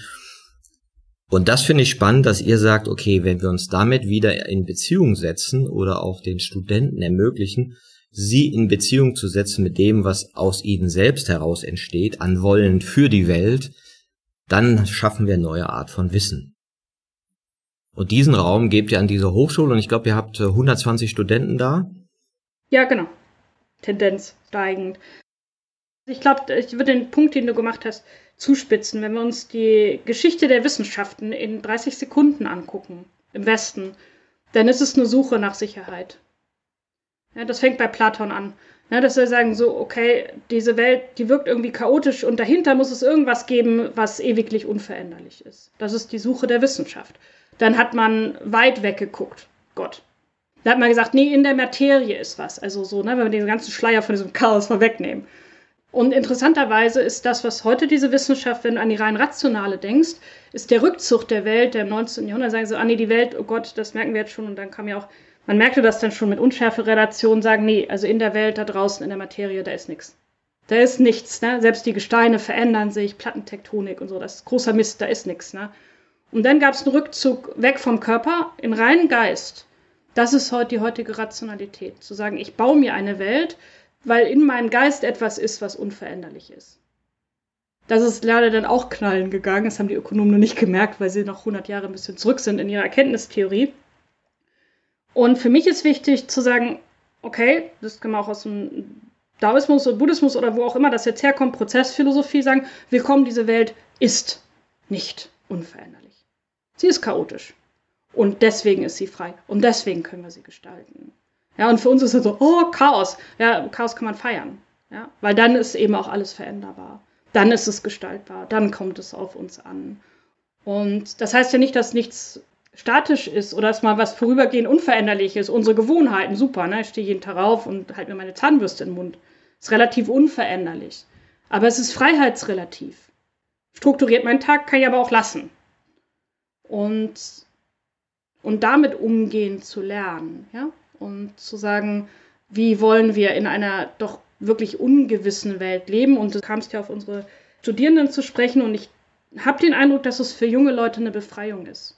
Und das finde ich spannend, dass ihr sagt, okay, wenn wir uns damit wieder in Beziehung setzen oder auch den Studenten ermöglichen, sie in Beziehung zu setzen mit dem, was aus ihnen selbst heraus entsteht, an Wollen für die Welt, dann schaffen wir eine neue Art von Wissen. Und diesen Raum gebt ihr an dieser Hochschule und ich glaube, ihr habt 120 äh, Studenten da. Ja, genau. Tendenz steigend. Ich glaube, ich würde den Punkt, den du gemacht hast, zuspitzen, wenn wir uns die Geschichte der Wissenschaften in 30 Sekunden angucken, im Westen, dann ist es eine Suche nach Sicherheit. Ja, das fängt bei Platon an. Ja, dass wir sagen so, okay, diese Welt, die wirkt irgendwie chaotisch und dahinter muss es irgendwas geben, was ewiglich unveränderlich ist. Das ist die Suche der Wissenschaft. Dann hat man weit weggeguckt. Gott. Da hat man gesagt, nee, in der Materie ist was. Also so, ne, wenn wir den ganzen Schleier von diesem Chaos mal wegnehmen. Und interessanterweise ist das, was heute diese Wissenschaft, wenn du an die rein rationale denkst, ist der Rückzug der Welt der im 19. Jahrhundert. Sagen sie, ah nee, die Welt, oh Gott, das merken wir jetzt schon. Und dann kam ja auch, man merkte das dann schon mit unschärfe Relationen, sagen, nee, also in der Welt, da draußen, in der Materie, da ist nichts. Da ist nichts, ne? Selbst die Gesteine verändern sich, Plattentektonik und so, das ist großer Mist, da ist nichts, ne? Und dann gab es einen Rückzug weg vom Körper in reinen Geist. Das ist heute die heutige Rationalität. Zu sagen, ich baue mir eine Welt, weil in meinem Geist etwas ist, was unveränderlich ist. Das ist leider dann auch knallen gegangen. Das haben die Ökonomen nur nicht gemerkt, weil sie noch 100 Jahre ein bisschen zurück sind in ihrer Erkenntnistheorie. Und für mich ist wichtig zu sagen, okay, das kann man auch aus dem Daoismus oder Buddhismus oder wo auch immer das jetzt herkommt, Prozessphilosophie sagen, willkommen, diese Welt ist nicht unveränderlich. Sie ist chaotisch. Und deswegen ist sie frei. Und deswegen können wir sie gestalten. Ja, und für uns ist es so, oh, Chaos. Ja, Chaos kann man feiern. Ja, weil dann ist eben auch alles veränderbar. Dann ist es gestaltbar. Dann kommt es auf uns an. Und das heißt ja nicht, dass nichts statisch ist oder dass mal was vorübergehend unveränderlich ist. Unsere Gewohnheiten, super, ne? Ich stehe jeden Tag auf und halte mir meine Zahnbürste im Mund. Ist relativ unveränderlich. Aber es ist freiheitsrelativ. Strukturiert meinen Tag, kann ich aber auch lassen. Und, und damit umgehen zu lernen, ja? Und zu sagen, wie wollen wir in einer doch wirklich ungewissen Welt leben. Und du kamst ja auf unsere Studierenden zu sprechen und ich habe den Eindruck, dass es für junge Leute eine Befreiung ist.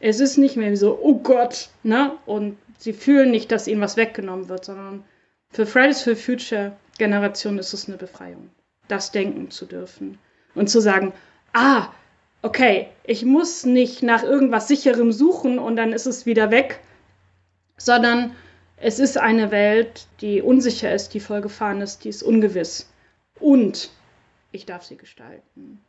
Es ist nicht mehr so, oh Gott, ne? Und sie fühlen nicht, dass ihnen was weggenommen wird, sondern für Fridays for Future Generation ist es eine Befreiung, das denken zu dürfen und zu sagen, ah, okay, ich muss nicht nach irgendwas sicherem suchen und dann ist es wieder weg, sondern es ist eine Welt, die unsicher ist, die vollgefahren ist, die ist ungewiss. Und ich darf sie gestalten.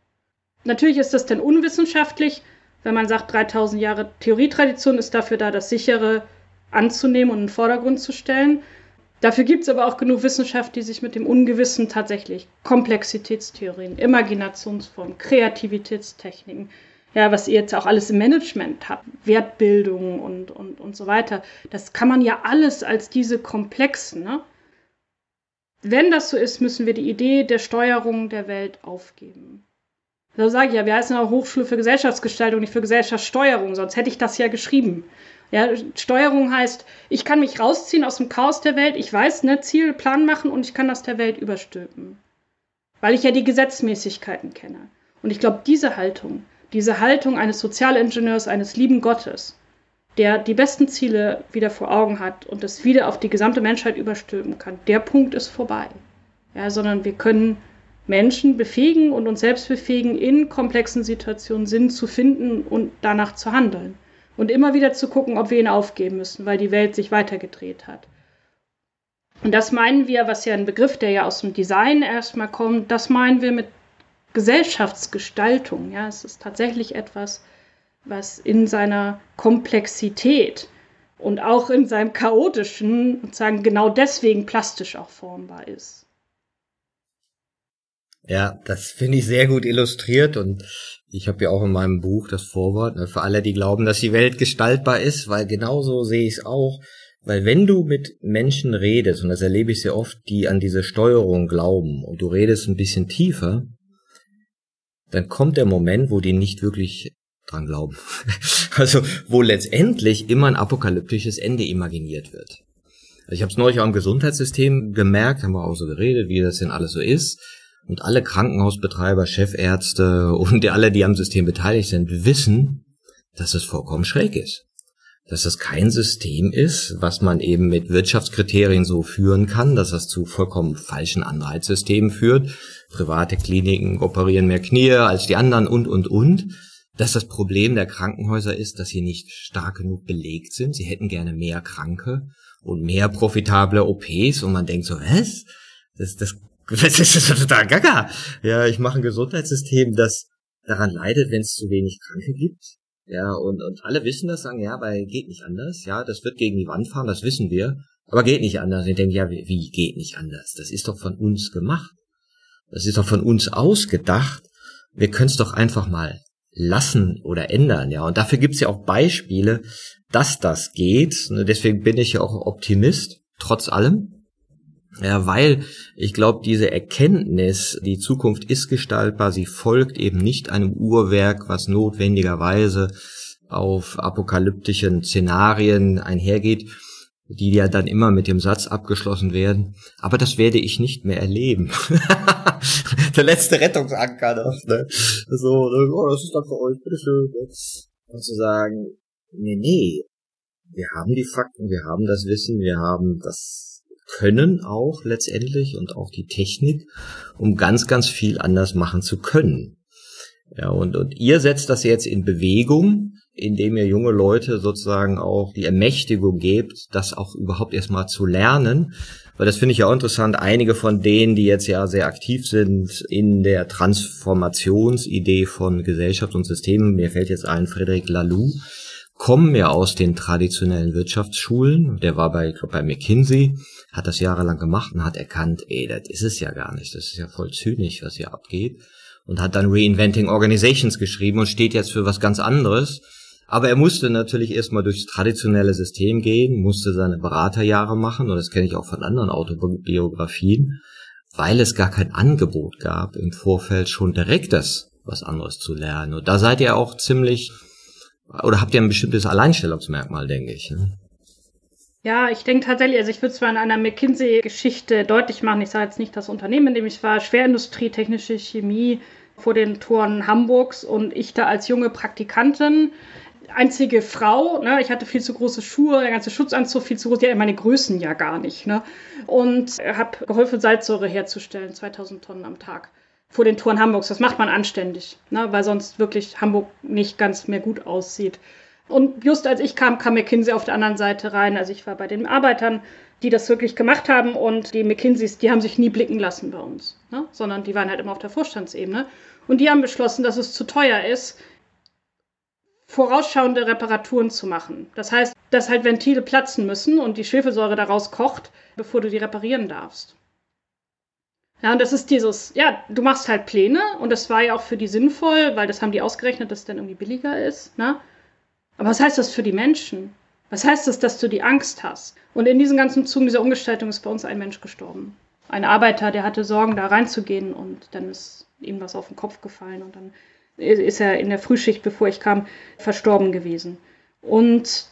Natürlich ist das dann unwissenschaftlich, wenn man sagt, 3000 Jahre Theorietradition ist dafür da, das Sichere anzunehmen und in den Vordergrund zu stellen. Dafür gibt es aber auch genug Wissenschaft, die sich mit dem Ungewissen tatsächlich Komplexitätstheorien, Imaginationsformen, Kreativitätstechniken, ja, was ihr jetzt auch alles im Management habt, Wertbildung und, und, und so weiter, das kann man ja alles als diese komplexen, ne? Wenn das so ist, müssen wir die Idee der Steuerung der Welt aufgeben. Da sage ich ja, wir heißen auch Hochschule für Gesellschaftsgestaltung, nicht für Gesellschaftssteuerung, sonst hätte ich das ja geschrieben. Ja, Steuerung heißt, ich kann mich rausziehen aus dem Chaos der Welt, ich weiß, ne, Ziel, Plan machen und ich kann das der Welt überstülpen. Weil ich ja die Gesetzmäßigkeiten kenne. Und ich glaube, diese Haltung, diese Haltung eines Sozialingenieurs, eines lieben Gottes, der die besten Ziele wieder vor Augen hat und das wieder auf die gesamte Menschheit überstülpen kann, der Punkt ist vorbei. Ja, sondern wir können Menschen befähigen und uns selbst befähigen, in komplexen Situationen Sinn zu finden und danach zu handeln. Und immer wieder zu gucken, ob wir ihn aufgeben müssen, weil die Welt sich weitergedreht hat. Und das meinen wir, was ja ein Begriff, der ja aus dem Design erstmal kommt, das meinen wir mit Gesellschaftsgestaltung. Ja, es ist tatsächlich etwas, was in seiner Komplexität und auch in seinem chaotischen, sozusagen genau deswegen plastisch auch formbar ist. Ja, das finde ich sehr gut illustriert und ich habe ja auch in meinem Buch das Vorwort ne, für alle, die glauben, dass die Welt gestaltbar ist, weil genauso sehe ich es auch. Weil wenn du mit Menschen redest, und das erlebe ich sehr oft, die an diese Steuerung glauben, und du redest ein bisschen tiefer, dann kommt der Moment, wo die nicht wirklich dran glauben. also wo letztendlich immer ein apokalyptisches Ende imaginiert wird. Also ich habe es neulich auch im Gesundheitssystem gemerkt, haben wir auch so geredet, wie das denn alles so ist. Und alle Krankenhausbetreiber, Chefärzte und alle, die am System beteiligt sind, wissen, dass es vollkommen schräg ist. dass das kein System ist, was man eben mit Wirtschaftskriterien so führen kann, dass das zu vollkommen falschen Anreizsystemen führt. Private Kliniken operieren mehr Knie als die anderen und, und, und. Dass das Problem der Krankenhäuser ist, dass sie nicht stark genug belegt sind. Sie hätten gerne mehr Kranke und mehr profitable OPs und man denkt so, was? Das, das, das ist total gaga. Ja, ich mache ein Gesundheitssystem, das daran leidet, wenn es zu wenig Kranke gibt ja, und, und alle wissen das, sagen, ja, weil geht nicht anders. Ja, das wird gegen die Wand fahren, das wissen wir. Aber geht nicht anders. ich denke, ja, wie, wie geht nicht anders? Das ist doch von uns gemacht. Das ist doch von uns ausgedacht. Wir können es doch einfach mal lassen oder ändern, ja. Und dafür gibt es ja auch Beispiele, dass das geht. Und deswegen bin ich ja auch Optimist, trotz allem. Ja, weil ich glaube, diese Erkenntnis, die Zukunft ist gestaltbar, sie folgt eben nicht einem Uhrwerk, was notwendigerweise auf apokalyptischen Szenarien einhergeht, die ja dann immer mit dem Satz abgeschlossen werden. Aber das werde ich nicht mehr erleben. Der letzte Rettungsanker noch, ne? So, oh, das ist dann für euch, bitteschön. Und zu sagen, nee, nee, wir haben die Fakten, wir haben das Wissen, wir haben das können auch letztendlich und auch die Technik, um ganz, ganz viel anders machen zu können. Ja, und, und ihr setzt das jetzt in Bewegung, indem ihr junge Leute sozusagen auch die Ermächtigung gebt, das auch überhaupt erstmal zu lernen. Weil das finde ich ja auch interessant. Einige von denen, die jetzt ja sehr aktiv sind in der Transformationsidee von Gesellschaft und Systemen, mir fällt jetzt ein Frederic Laloux, kommen ja aus den traditionellen Wirtschaftsschulen. Der war bei, ich glaube, bei McKinsey, hat das jahrelang gemacht und hat erkannt, ey, das ist es ja gar nicht. Das ist ja voll zynisch, was hier abgeht. Und hat dann Reinventing Organizations geschrieben und steht jetzt für was ganz anderes. Aber er musste natürlich erstmal durchs traditionelle System gehen, musste seine Beraterjahre machen, und das kenne ich auch von anderen Autobiografien, weil es gar kein Angebot gab, im Vorfeld schon direkt das was anderes zu lernen. Und da seid ihr auch ziemlich oder habt ihr ein bestimmtes Alleinstellungsmerkmal, denke ich? Ne? Ja, ich denke tatsächlich, also ich würde zwar in einer McKinsey-Geschichte deutlich machen, ich sage jetzt nicht das Unternehmen, in dem ich war, Schwerindustrie, technische Chemie vor den Toren Hamburgs und ich da als junge Praktikantin, einzige Frau, ne, ich hatte viel zu große Schuhe, der ganze Schutzanzug viel zu groß, ja, meine Größen ja gar nicht, ne, und habe geholfen, Salzsäure herzustellen, 2000 Tonnen am Tag vor den Toren Hamburgs. Das macht man anständig, ne? weil sonst wirklich Hamburg nicht ganz mehr gut aussieht. Und just als ich kam, kam McKinsey auf der anderen Seite rein. Also ich war bei den Arbeitern, die das wirklich gemacht haben und die McKinseys, die haben sich nie blicken lassen bei uns, ne? sondern die waren halt immer auf der Vorstandsebene. Und die haben beschlossen, dass es zu teuer ist, vorausschauende Reparaturen zu machen. Das heißt, dass halt Ventile platzen müssen und die Schwefelsäure daraus kocht, bevor du die reparieren darfst. Ja, und das ist dieses, ja, du machst halt Pläne und das war ja auch für die sinnvoll, weil das haben die ausgerechnet, dass es dann irgendwie billiger ist, ne? Aber was heißt das für die Menschen? Was heißt das, dass du die Angst hast? Und in diesen ganzen Zügen dieser Umgestaltung ist bei uns ein Mensch gestorben. Ein Arbeiter, der hatte Sorgen, da reinzugehen und dann ist ihm was auf den Kopf gefallen und dann ist er in der Frühschicht, bevor ich kam, verstorben gewesen. Und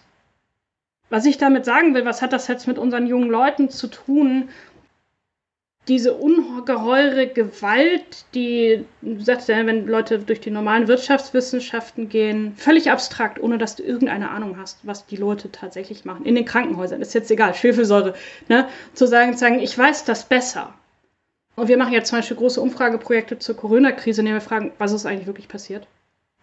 was ich damit sagen will, was hat das jetzt mit unseren jungen Leuten zu tun? diese ungeheure Gewalt, die, du wenn Leute durch die normalen Wirtschaftswissenschaften gehen, völlig abstrakt, ohne dass du irgendeine Ahnung hast, was die Leute tatsächlich machen. In den Krankenhäusern, ist jetzt egal, Schwefelsäure, ne? zu sagen, zu sagen, ich weiß das besser. Und wir machen jetzt zum Beispiel große Umfrageprojekte zur Corona-Krise, in denen wir fragen, was ist eigentlich wirklich passiert?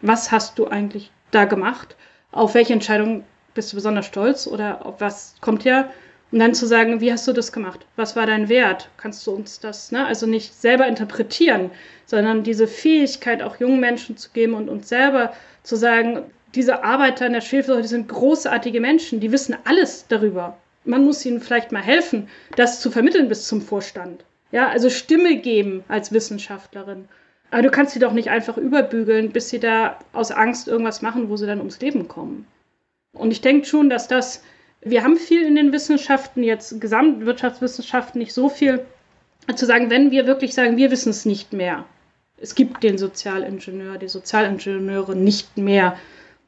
Was hast du eigentlich da gemacht? Auf welche Entscheidung bist du besonders stolz? Oder auf was kommt ja und dann zu sagen, wie hast du das gemacht? Was war dein Wert? Kannst du uns das, ne? Also nicht selber interpretieren, sondern diese Fähigkeit auch jungen Menschen zu geben und uns selber zu sagen, diese Arbeiter in der Schwefelsäure, die sind großartige Menschen, die wissen alles darüber. Man muss ihnen vielleicht mal helfen, das zu vermitteln bis zum Vorstand. Ja, also Stimme geben als Wissenschaftlerin. Aber du kannst sie doch nicht einfach überbügeln, bis sie da aus Angst irgendwas machen, wo sie dann ums Leben kommen. Und ich denke schon, dass das wir haben viel in den Wissenschaften, jetzt Gesamtwirtschaftswissenschaften nicht so viel zu sagen, wenn wir wirklich sagen, wir wissen es nicht mehr. Es gibt den Sozialingenieur, die Sozialingenieure nicht mehr.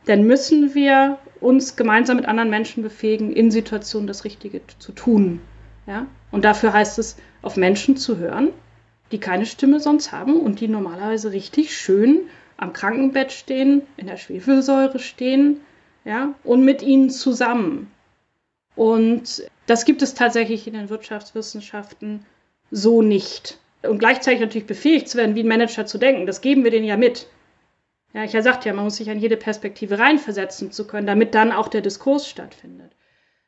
Dann müssen wir uns gemeinsam mit anderen Menschen befähigen, in Situationen das Richtige zu tun. Ja? Und dafür heißt es, auf Menschen zu hören, die keine Stimme sonst haben und die normalerweise richtig schön am Krankenbett stehen, in der Schwefelsäure stehen, ja, und mit ihnen zusammen. Und das gibt es tatsächlich in den Wirtschaftswissenschaften so nicht. Und gleichzeitig natürlich befähigt zu werden, wie ein Manager zu denken. Das geben wir denen ja mit. Ja, ich ja sagte ja, man muss sich an jede Perspektive reinversetzen zu können, damit dann auch der Diskurs stattfindet.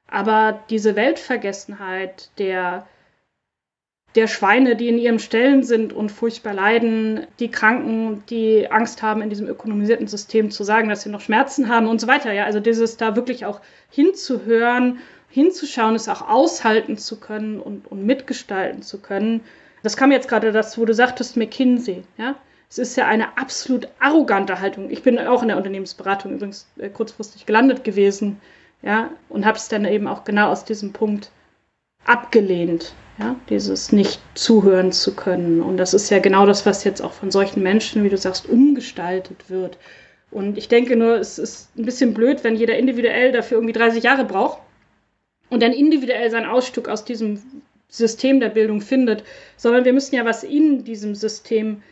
Aber diese Weltvergessenheit der, der Schweine, die in ihren Stellen sind und furchtbar leiden, die Kranken, die Angst haben, in diesem ökonomisierten System zu sagen, dass sie noch Schmerzen haben und so weiter. Ja, also dieses da wirklich auch hinzuhören, hinzuschauen, es auch aushalten zu können und, und mitgestalten zu können. Das kam jetzt gerade das, wo du sagtest, McKinsey, ja. Es ist ja eine absolut arrogante Haltung. Ich bin auch in der Unternehmensberatung übrigens äh, kurzfristig gelandet gewesen, ja, und habe es dann eben auch genau aus diesem Punkt abgelehnt, ja, dieses nicht zuhören zu können. Und das ist ja genau das, was jetzt auch von solchen Menschen, wie du sagst, umgestaltet wird. Und ich denke nur, es ist ein bisschen blöd, wenn jeder individuell dafür irgendwie 30 Jahre braucht und dann individuell sein Ausstück aus diesem System der Bildung findet, sondern wir müssen ja was in diesem System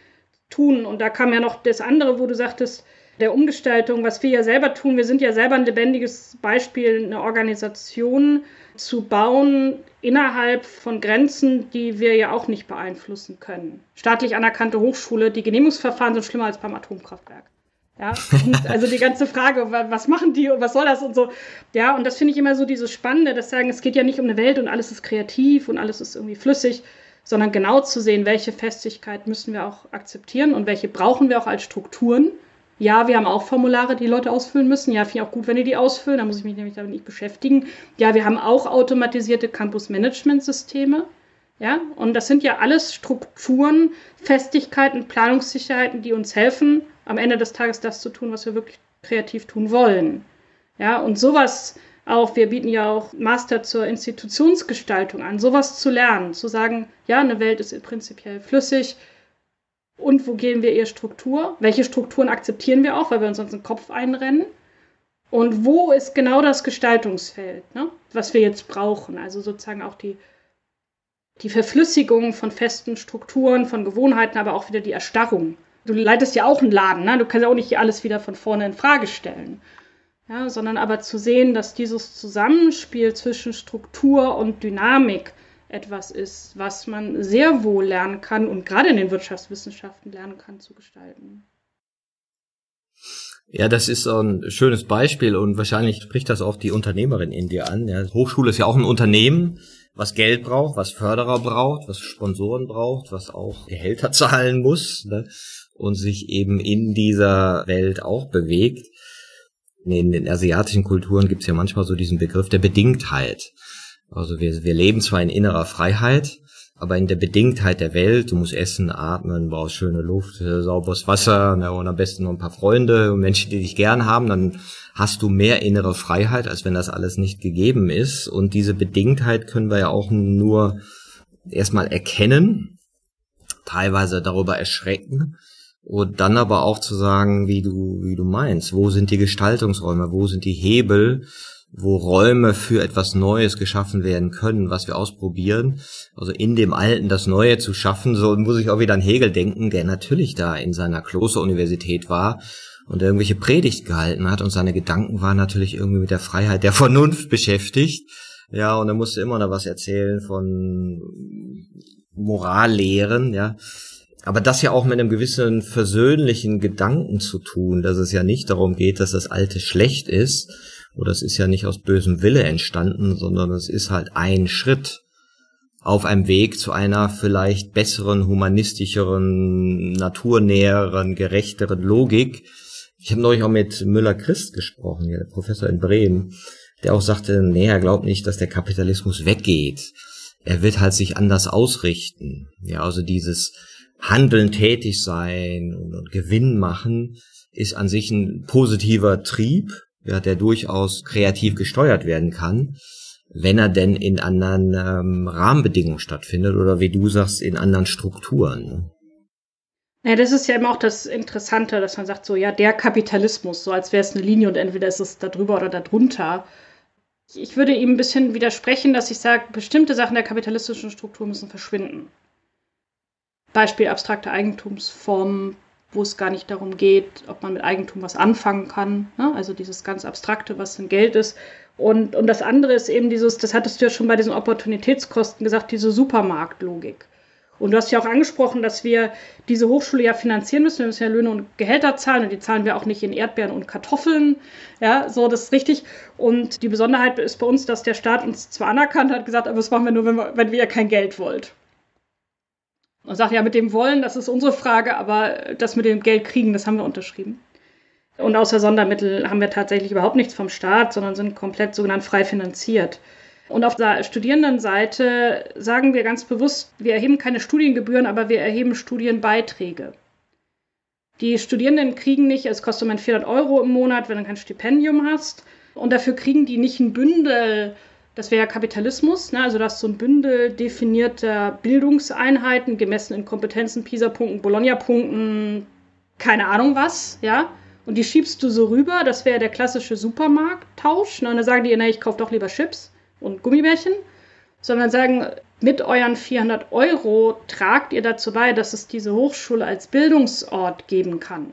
tun. Und da kam ja noch das andere, wo du sagtest, der Umgestaltung, was wir ja selber tun. Wir sind ja selber ein lebendiges Beispiel, eine Organisation zu bauen innerhalb von Grenzen, die wir ja auch nicht beeinflussen können. Staatlich anerkannte Hochschule, die Genehmigungsverfahren sind schlimmer als beim Atomkraftwerk. Ja, also die ganze Frage, was machen die und was soll das und so. Ja, und das finde ich immer so dieses Spannende, das sagen, es geht ja nicht um eine Welt und alles ist kreativ und alles ist irgendwie flüssig, sondern genau zu sehen, welche Festigkeit müssen wir auch akzeptieren und welche brauchen wir auch als Strukturen. Ja, wir haben auch Formulare, die Leute ausfüllen müssen. Ja, finde ich auch gut, wenn die die ausfüllen. Da muss ich mich nämlich damit nicht beschäftigen. Ja, wir haben auch automatisierte Campus-Management-Systeme. Ja, und das sind ja alles Strukturen, Festigkeiten, Planungssicherheiten, die uns helfen, am Ende des Tages das zu tun, was wir wirklich kreativ tun wollen. Ja, und sowas auch, wir bieten ja auch Master zur Institutionsgestaltung an, sowas zu lernen, zu sagen, ja, eine Welt ist prinzipiell flüssig. Und wo gehen wir ihr Struktur? Welche Strukturen akzeptieren wir auch, weil wir uns sonst den Kopf einrennen? Und wo ist genau das Gestaltungsfeld, ne, was wir jetzt brauchen? Also sozusagen auch die, die Verflüssigung von festen Strukturen, von Gewohnheiten, aber auch wieder die Erstarrung. Du leitest ja auch einen Laden, ne? du kannst ja auch nicht alles wieder von vorne in Frage stellen ja, sondern aber zu sehen, dass dieses Zusammenspiel zwischen Struktur und Dynamik etwas ist, was man sehr wohl lernen kann und gerade in den Wirtschaftswissenschaften lernen kann zu gestalten. Ja, das ist ein schönes Beispiel und wahrscheinlich spricht das auch die Unternehmerin in dir an. Ja, Hochschule ist ja auch ein Unternehmen, was Geld braucht, was Förderer braucht, was Sponsoren braucht, was auch Gehälter zahlen muss ne? und sich eben in dieser Welt auch bewegt in den asiatischen Kulturen gibt es ja manchmal so diesen Begriff der Bedingtheit. Also wir, wir leben zwar in innerer Freiheit, aber in der Bedingtheit der Welt, du musst essen, atmen, brauchst schöne Luft, sauberes Wasser ne, und am besten noch ein paar Freunde und Menschen, die dich gern haben, dann hast du mehr innere Freiheit, als wenn das alles nicht gegeben ist. Und diese Bedingtheit können wir ja auch nur erstmal erkennen, teilweise darüber erschrecken und dann aber auch zu sagen, wie du, wie du meinst, wo sind die Gestaltungsräume, wo sind die Hebel, wo Räume für etwas Neues geschaffen werden können, was wir ausprobieren. Also in dem Alten das Neue zu schaffen, so muss ich auch wieder an Hegel denken, der natürlich da in seiner Klosteruniversität war und irgendwelche Predigt gehalten hat und seine Gedanken waren natürlich irgendwie mit der Freiheit der Vernunft beschäftigt. Ja, und er musste immer noch was erzählen von Morallehren, ja aber das ja auch mit einem gewissen versöhnlichen Gedanken zu tun, dass es ja nicht darum geht, dass das Alte schlecht ist, oder es ist ja nicht aus bösem Wille entstanden, sondern es ist halt ein Schritt auf einem Weg zu einer vielleicht besseren, humanistischeren, naturnäheren, gerechteren Logik. Ich habe neulich auch mit Müller-Christ gesprochen, der Professor in Bremen, der auch sagte, nee, er glaubt nicht, dass der Kapitalismus weggeht. Er wird halt sich anders ausrichten. Ja, also dieses Handeln tätig sein und, und Gewinn machen ist an sich ein positiver Trieb, ja, der durchaus kreativ gesteuert werden kann, wenn er denn in anderen ähm, Rahmenbedingungen stattfindet oder wie du sagst, in anderen Strukturen. Ne? Ja, das ist ja immer auch das Interessante, dass man sagt, so, ja, der Kapitalismus, so als wäre es eine Linie und entweder ist es da drüber oder da drunter. Ich würde ihm ein bisschen widersprechen, dass ich sage, bestimmte Sachen der kapitalistischen Struktur müssen verschwinden. Beispiel abstrakte Eigentumsformen, wo es gar nicht darum geht, ob man mit Eigentum was anfangen kann. Ne? Also dieses ganz Abstrakte, was denn Geld ist. Und, und das andere ist eben dieses, das hattest du ja schon bei diesen Opportunitätskosten gesagt, diese Supermarktlogik. Und du hast ja auch angesprochen, dass wir diese Hochschule ja finanzieren müssen. Wir müssen ja Löhne und Gehälter zahlen und die zahlen wir auch nicht in Erdbeeren und Kartoffeln. Ja, so, das ist richtig. Und die Besonderheit ist bei uns, dass der Staat uns zwar anerkannt hat, gesagt, aber das machen wir nur, wenn wir, wenn ja kein Geld wollt. Und sagt ja, mit dem Wollen, das ist unsere Frage, aber das mit dem Geld kriegen, das haben wir unterschrieben. Und außer Sondermittel haben wir tatsächlich überhaupt nichts vom Staat, sondern sind komplett sogenannt frei finanziert. Und auf der Studierendenseite sagen wir ganz bewusst, wir erheben keine Studiengebühren, aber wir erheben Studienbeiträge. Die Studierenden kriegen nicht, es kostet im 400 Euro im Monat, wenn du kein Stipendium hast. Und dafür kriegen die nicht ein Bündel, das wäre ja Kapitalismus, ne? also das ist so ein Bündel definierter Bildungseinheiten, gemessen in Kompetenzen, PISA-Punkten, Bologna-Punkten, keine Ahnung was, ja. Und die schiebst du so rüber, das wäre der klassische Supermarkttausch. Ne? Und dann sagen die, na, ich kaufe doch lieber Chips und Gummibärchen, sondern sagen, mit euren 400 Euro tragt ihr dazu bei, dass es diese Hochschule als Bildungsort geben kann.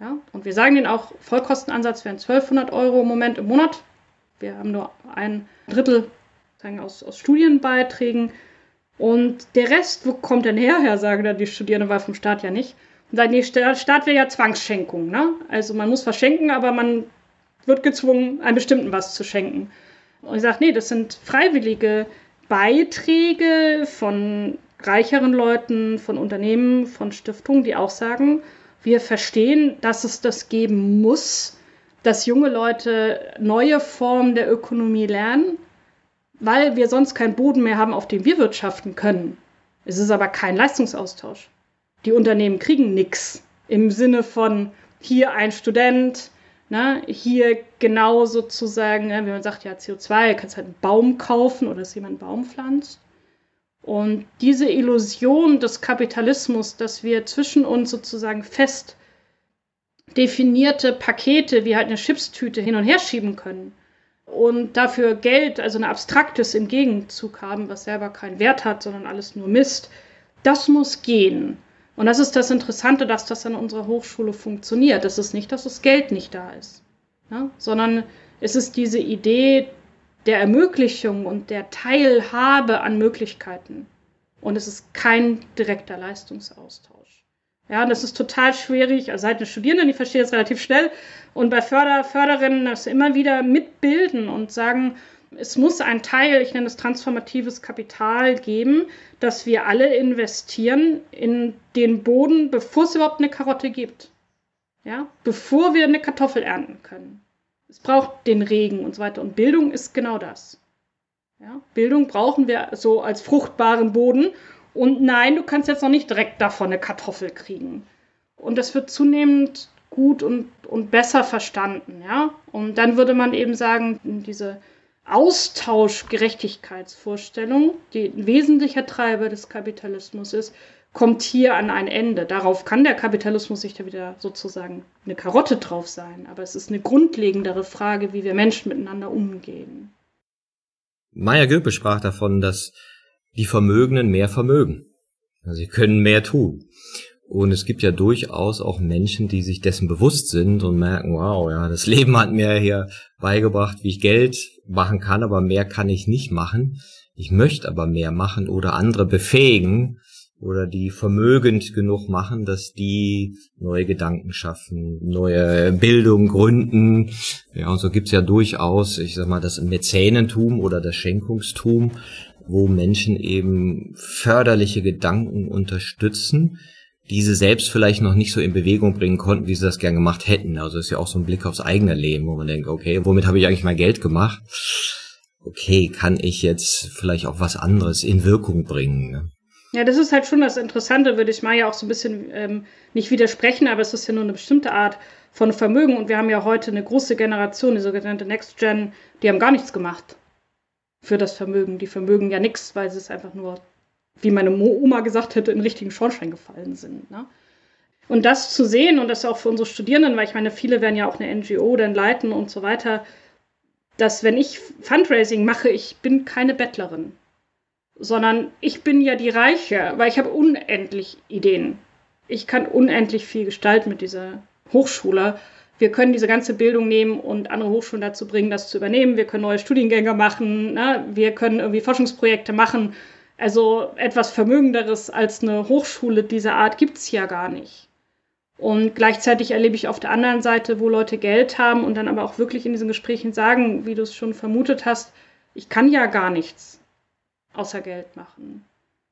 Ja? Und wir sagen denen auch, Vollkostenansatz wären 1200 Euro im Moment im Monat. Wir haben nur ein Drittel sagen, aus, aus Studienbeiträgen. Und der Rest, wo kommt denn her, Herr, sagen dann die Studierenden, weil vom Staat ja nicht. Und sagen, nee, Staat wäre ja Zwangsschenkung. Ne? Also man muss verschenken, aber man wird gezwungen, einem bestimmten was zu schenken. Und ich sage, nee, das sind freiwillige Beiträge von reicheren Leuten, von Unternehmen, von Stiftungen, die auch sagen, wir verstehen, dass es das geben muss, dass junge Leute neue Formen der Ökonomie lernen, weil wir sonst keinen Boden mehr haben, auf dem wir wirtschaften können. Es ist aber kein Leistungsaustausch. Die Unternehmen kriegen nichts im Sinne von hier ein Student, Ne, hier genau sozusagen, ne, wie man sagt, ja, CO2, du kannst halt einen Baum kaufen oder dass jemand einen Baum pflanzt. Und diese Illusion des Kapitalismus, dass wir zwischen uns sozusagen fest definierte Pakete wie halt eine Chipstüte hin und her schieben können und dafür Geld, also ein abstraktes im Gegenzug haben, was selber keinen Wert hat, sondern alles nur Mist, das muss gehen. Und das ist das Interessante, dass das an unserer Hochschule funktioniert. Es ist nicht, dass das Geld nicht da ist, ne? sondern es ist diese Idee der Ermöglichung und der Teilhabe an Möglichkeiten. Und es ist kein direkter Leistungsaustausch. Ja, und das ist total schwierig. Also seid eine Studierende, die versteht das relativ schnell. Und bei Förder, Förderinnen das immer wieder mitbilden und sagen, es muss ein Teil, ich nenne es transformatives Kapital geben, dass wir alle investieren in den Boden, bevor es überhaupt eine Karotte gibt. Ja, bevor wir eine Kartoffel ernten können. Es braucht den Regen und so weiter. Und Bildung ist genau das. Ja, Bildung brauchen wir so als fruchtbaren Boden. Und nein, du kannst jetzt noch nicht direkt davon eine Kartoffel kriegen. Und das wird zunehmend gut und, und besser verstanden. Ja? Und dann würde man eben sagen, diese Austauschgerechtigkeitsvorstellung, die ein wesentlicher Treiber des Kapitalismus ist, kommt hier an ein Ende. Darauf kann der Kapitalismus sich da wieder sozusagen eine Karotte drauf sein. Aber es ist eine grundlegendere Frage, wie wir Menschen miteinander umgehen. Maya Göpe sprach davon, dass die Vermögenden mehr vermögen. Also sie können mehr tun. Und es gibt ja durchaus auch Menschen, die sich dessen bewusst sind und merken, wow, ja, das Leben hat mir hier beigebracht, wie ich Geld machen kann, aber mehr kann ich nicht machen. Ich möchte aber mehr machen oder andere befähigen oder die vermögend genug machen, dass die neue Gedanken schaffen, neue Bildung gründen. Ja, und so gibt's ja durchaus, ich sag mal, das Mäzenentum oder das Schenkungstum, wo Menschen eben förderliche Gedanken unterstützen, diese selbst vielleicht noch nicht so in Bewegung bringen konnten, wie sie das gern gemacht hätten. Also ist ja auch so ein Blick aufs eigene Leben, wo man denkt, okay, womit habe ich eigentlich mein Geld gemacht? Okay, kann ich jetzt vielleicht auch was anderes in Wirkung bringen? Ne? Ja, das ist halt schon das Interessante, würde ich mal ja auch so ein bisschen ähm, nicht widersprechen, aber es ist ja nur eine bestimmte Art von Vermögen und wir haben ja heute eine große Generation, die sogenannte Next Gen, die haben gar nichts gemacht für das Vermögen. Die vermögen ja nichts, weil sie es einfach nur wie meine Oma gesagt hätte, in richtigen Schornstein gefallen sind. Ne? Und das zu sehen und das auch für unsere Studierenden, weil ich meine, viele werden ja auch eine NGO dann leiten und so weiter, dass wenn ich Fundraising mache, ich bin keine Bettlerin, sondern ich bin ja die Reiche, weil ich habe unendlich Ideen. ich kann unendlich viel gestalten mit dieser Hochschule. Wir können diese ganze Bildung nehmen und andere Hochschulen dazu bringen, das zu übernehmen. Wir können neue Studiengänge machen. Ne? Wir können irgendwie Forschungsprojekte machen. Also etwas Vermögenderes als eine Hochschule dieser Art gibt es ja gar nicht. Und gleichzeitig erlebe ich auf der anderen Seite, wo Leute Geld haben und dann aber auch wirklich in diesen Gesprächen sagen, wie du es schon vermutet hast, ich kann ja gar nichts außer Geld machen.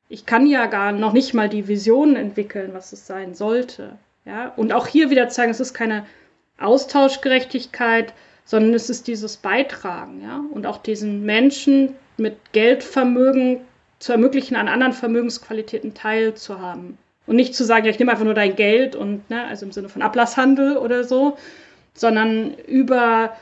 Ich kann ja gar noch nicht mal die Vision entwickeln, was es sein sollte. Ja? Und auch hier wieder zeigen, es ist keine Austauschgerechtigkeit, sondern es ist dieses Beitragen, ja, und auch diesen Menschen mit Geldvermögen zu ermöglichen, an anderen Vermögensqualitäten teilzuhaben. Und nicht zu sagen, ja, ich nehme einfach nur dein Geld und, ne, also im Sinne von Ablasshandel oder so, sondern über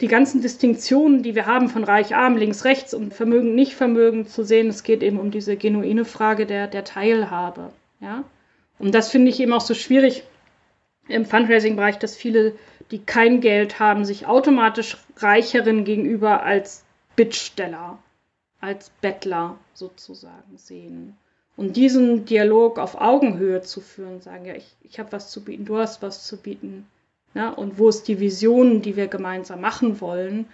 die ganzen Distinktionen, die wir haben von Reich, Arm, links, rechts und Vermögen, nicht Vermögen zu sehen, es geht eben um diese genuine Frage der, der Teilhabe. Ja? Und das finde ich eben auch so schwierig im Fundraising-Bereich, dass viele, die kein Geld haben, sich automatisch reicheren gegenüber als Bittsteller, als Bettler sozusagen sehen. Und diesen Dialog auf Augenhöhe zu führen, sagen, ja, ich, ich habe was zu bieten, du hast was zu bieten. Ja, und wo ist die Vision, die wir gemeinsam machen wollen?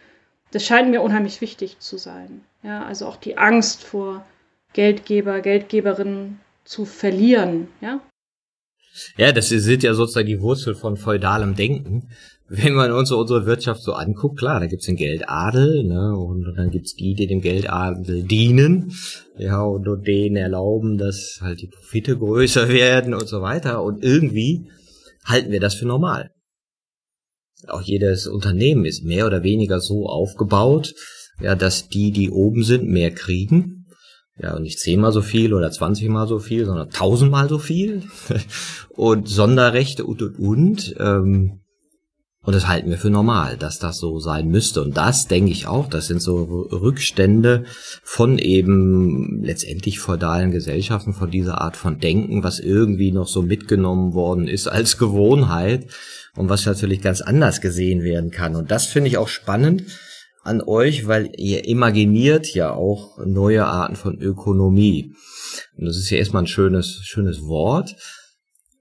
Das scheint mir unheimlich wichtig zu sein. Ja, also auch die Angst vor Geldgeber, Geldgeberinnen zu verlieren. Ja, ja, das sind ja sozusagen die Wurzel von feudalem Denken. Wenn man uns unsere Wirtschaft so anguckt, klar, da gibt's den Geldadel, ne, und dann gibt's die, die dem Geldadel dienen, ja, und denen erlauben, dass halt die Profite größer werden und so weiter. Und irgendwie halten wir das für normal. Auch jedes Unternehmen ist mehr oder weniger so aufgebaut, ja, dass die, die oben sind, mehr kriegen ja, nicht zehnmal so viel oder zwanzigmal so viel, sondern tausendmal so viel und Sonderrechte und und und. Ähm, und das halten wir für normal, dass das so sein müsste. Und das denke ich auch, das sind so Rückstände von eben letztendlich feudalen Gesellschaften, von dieser Art von Denken, was irgendwie noch so mitgenommen worden ist als Gewohnheit und was natürlich ganz anders gesehen werden kann. Und das finde ich auch spannend an euch, weil ihr imaginiert ja auch neue Arten von Ökonomie. Und das ist ja erstmal ein schönes, schönes Wort,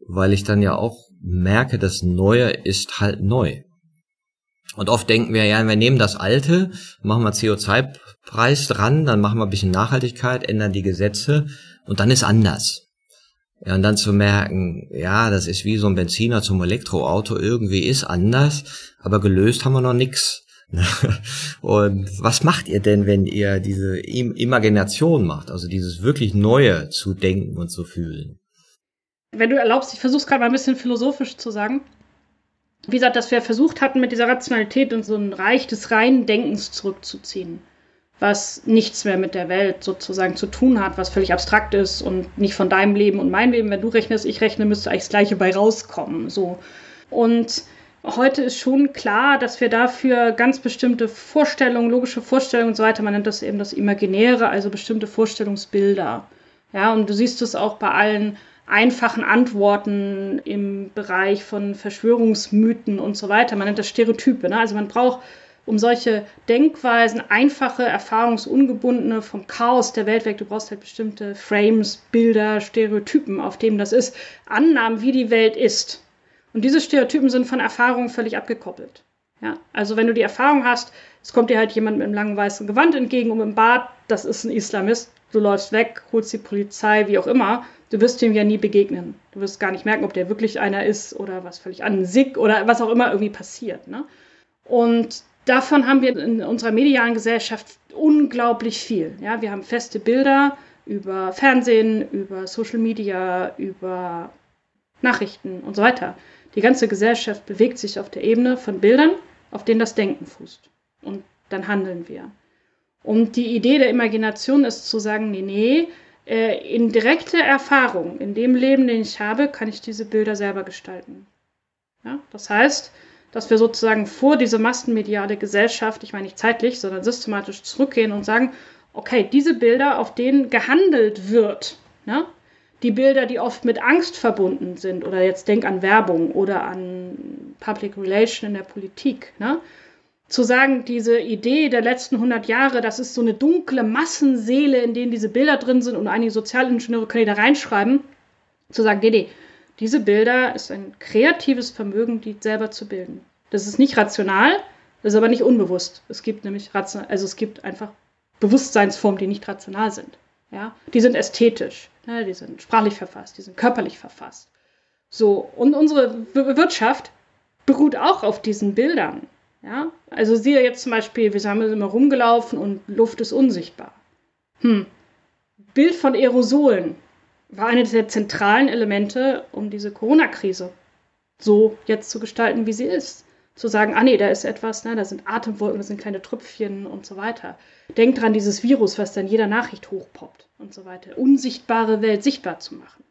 weil ich dann ja auch merke, das Neue ist halt neu. Und oft denken wir, ja, wir nehmen das Alte, machen wir CO2-Preis dran, dann machen wir ein bisschen Nachhaltigkeit, ändern die Gesetze und dann ist anders. Ja, und dann zu merken, ja, das ist wie so ein Benziner zum Elektroauto, irgendwie ist anders, aber gelöst haben wir noch nix. Und was macht ihr denn, wenn ihr diese Imagination macht, also dieses wirklich Neue zu denken und zu fühlen? Wenn du erlaubst, ich versuche es gerade mal ein bisschen philosophisch zu sagen. Wie gesagt, dass wir versucht hatten, mit dieser Rationalität in so ein Reich des reinen Denkens zurückzuziehen, was nichts mehr mit der Welt sozusagen zu tun hat, was völlig abstrakt ist und nicht von deinem Leben und meinem Leben. Wenn du rechnest, ich rechne, müsste eigentlich das Gleiche bei rauskommen. So. Und heute ist schon klar, dass wir dafür ganz bestimmte Vorstellungen, logische Vorstellungen und so weiter, man nennt das eben das Imaginäre, also bestimmte Vorstellungsbilder. Ja, und du siehst es auch bei allen einfachen Antworten im Bereich von Verschwörungsmythen und so weiter. Man nennt das Stereotype. Ne? Also man braucht, um solche Denkweisen, einfache, erfahrungsungebundene, vom Chaos der Welt weg, du brauchst halt bestimmte Frames, Bilder, Stereotypen, auf denen das ist, Annahmen, wie die Welt ist. Und diese Stereotypen sind von Erfahrungen völlig abgekoppelt. Ja, also wenn du die Erfahrung hast, es kommt dir halt jemand mit einem langen weißen Gewand entgegen und im Bad, das ist ein Islamist, du läufst weg, holst die Polizei, wie auch immer, du wirst ihm ja nie begegnen. Du wirst gar nicht merken, ob der wirklich einer ist oder was völlig an Sick oder was auch immer irgendwie passiert. Ne? Und davon haben wir in unserer medialen Gesellschaft unglaublich viel. Ja, wir haben feste Bilder über Fernsehen, über Social Media, über Nachrichten und so weiter. Die ganze Gesellschaft bewegt sich auf der Ebene von Bildern, auf denen das Denken fußt. Und dann handeln wir. Und die Idee der Imagination ist zu sagen, nee, nee, äh, in direkter Erfahrung, in dem Leben, den ich habe, kann ich diese Bilder selber gestalten. Ja? Das heißt, dass wir sozusagen vor diese massenmediale Gesellschaft, ich meine nicht zeitlich, sondern systematisch zurückgehen und sagen, okay, diese Bilder, auf denen gehandelt wird, ja, die Bilder, die oft mit Angst verbunden sind, oder jetzt denk an Werbung oder an Public Relation in der Politik, ne? zu sagen, diese Idee der letzten 100 Jahre, das ist so eine dunkle Massenseele, in denen diese Bilder drin sind und einige Sozialingenieure können da reinschreiben, zu sagen, nee, nee, Diese Bilder ist ein kreatives Vermögen, die selber zu bilden. Das ist nicht rational, das ist aber nicht unbewusst. Es gibt nämlich also es gibt einfach Bewusstseinsformen, die nicht rational sind. Ja, die sind ästhetisch, ne? die sind sprachlich verfasst, die sind körperlich verfasst. So und unsere Wirtschaft beruht auch auf diesen Bildern. Ja, also siehe jetzt zum Beispiel, wir haben immer rumgelaufen und Luft ist unsichtbar. Hm. Bild von Aerosolen war eines der zentralen Elemente, um diese Corona-Krise so jetzt zu gestalten, wie sie ist. Zu sagen, ah nee, da ist etwas, ne, da sind Atemwolken, da sind kleine Tröpfchen und so weiter. Denkt dran, dieses Virus, was dann jeder Nachricht hochpoppt und so weiter. Unsichtbare Welt sichtbar zu machen.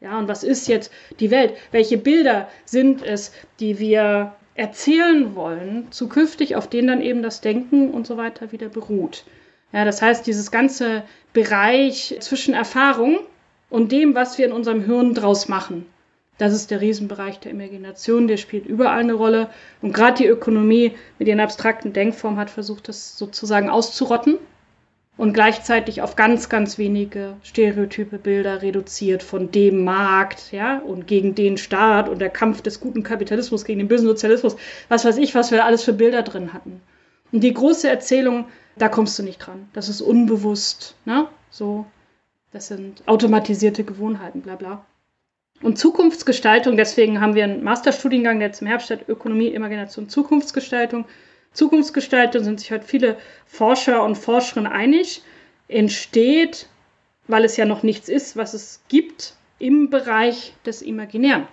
Ja, und was ist jetzt die Welt? Welche Bilder sind es, die wir erzählen wollen, zukünftig, auf denen dann eben das Denken und so weiter wieder beruht? Ja, das heißt, dieses ganze Bereich zwischen Erfahrung und dem, was wir in unserem Hirn draus machen. Das ist der Riesenbereich der Imagination, der spielt überall eine Rolle. Und gerade die Ökonomie mit ihren abstrakten Denkformen hat versucht, das sozusagen auszurotten und gleichzeitig auf ganz, ganz wenige stereotype Bilder reduziert von dem Markt, ja, und gegen den Staat und der Kampf des guten Kapitalismus gegen den bösen Sozialismus, was weiß ich, was wir alles für Bilder drin hatten. Und die große Erzählung, da kommst du nicht dran. Das ist unbewusst, ne? So, das sind automatisierte Gewohnheiten, bla bla. Und Zukunftsgestaltung, deswegen haben wir einen Masterstudiengang, der zum Herbst hat, Ökonomie, Imagination, Zukunftsgestaltung. Zukunftsgestaltung sind sich heute viele Forscher und Forscherinnen einig, entsteht, weil es ja noch nichts ist, was es gibt, im Bereich des Imaginären.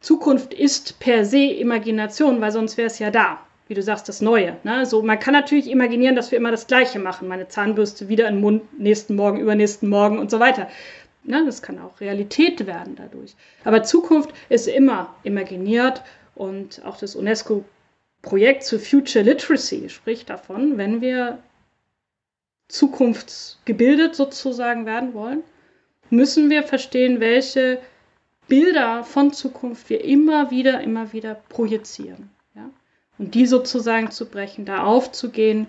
Zukunft ist per se Imagination, weil sonst wäre es ja da. Wie du sagst, das Neue. Ne? So, man kann natürlich imaginieren, dass wir immer das Gleiche machen. Meine Zahnbürste wieder in den Mund, nächsten Morgen, übernächsten Morgen und so weiter. Ne? Das kann auch Realität werden dadurch. Aber Zukunft ist immer imaginiert und auch das UNESCO-Projekt zu Future Literacy spricht davon, wenn wir zukunftsgebildet sozusagen werden wollen, müssen wir verstehen, welche Bilder von Zukunft wir immer wieder, immer wieder projizieren. Ja? Und die sozusagen zu brechen, da aufzugehen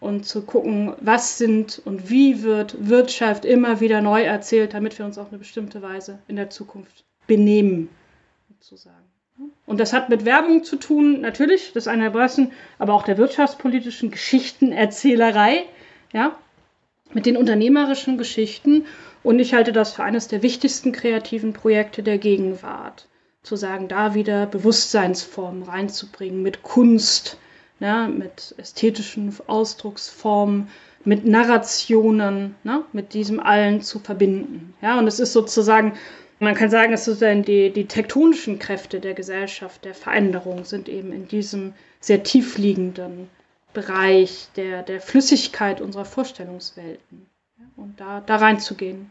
und zu gucken, was sind und wie wird Wirtschaft immer wieder neu erzählt, damit wir uns auf eine bestimmte Weise in der Zukunft benehmen, sozusagen. Und das hat mit Werbung zu tun, natürlich, das ist einer der Brassen, aber auch der wirtschaftspolitischen Geschichtenerzählerei, ja, mit den unternehmerischen Geschichten. Und ich halte das für eines der wichtigsten kreativen Projekte der Gegenwart. Zu sagen, da wieder Bewusstseinsformen reinzubringen mit Kunst, ne, mit ästhetischen Ausdrucksformen, mit Narrationen, ne, mit diesem allen zu verbinden. Ja, und es ist sozusagen, man kann sagen, es ist die, die tektonischen Kräfte der Gesellschaft, der Veränderung sind eben in diesem sehr tiefliegenden Bereich der, der Flüssigkeit unserer Vorstellungswelten. Ja, und da, da reinzugehen.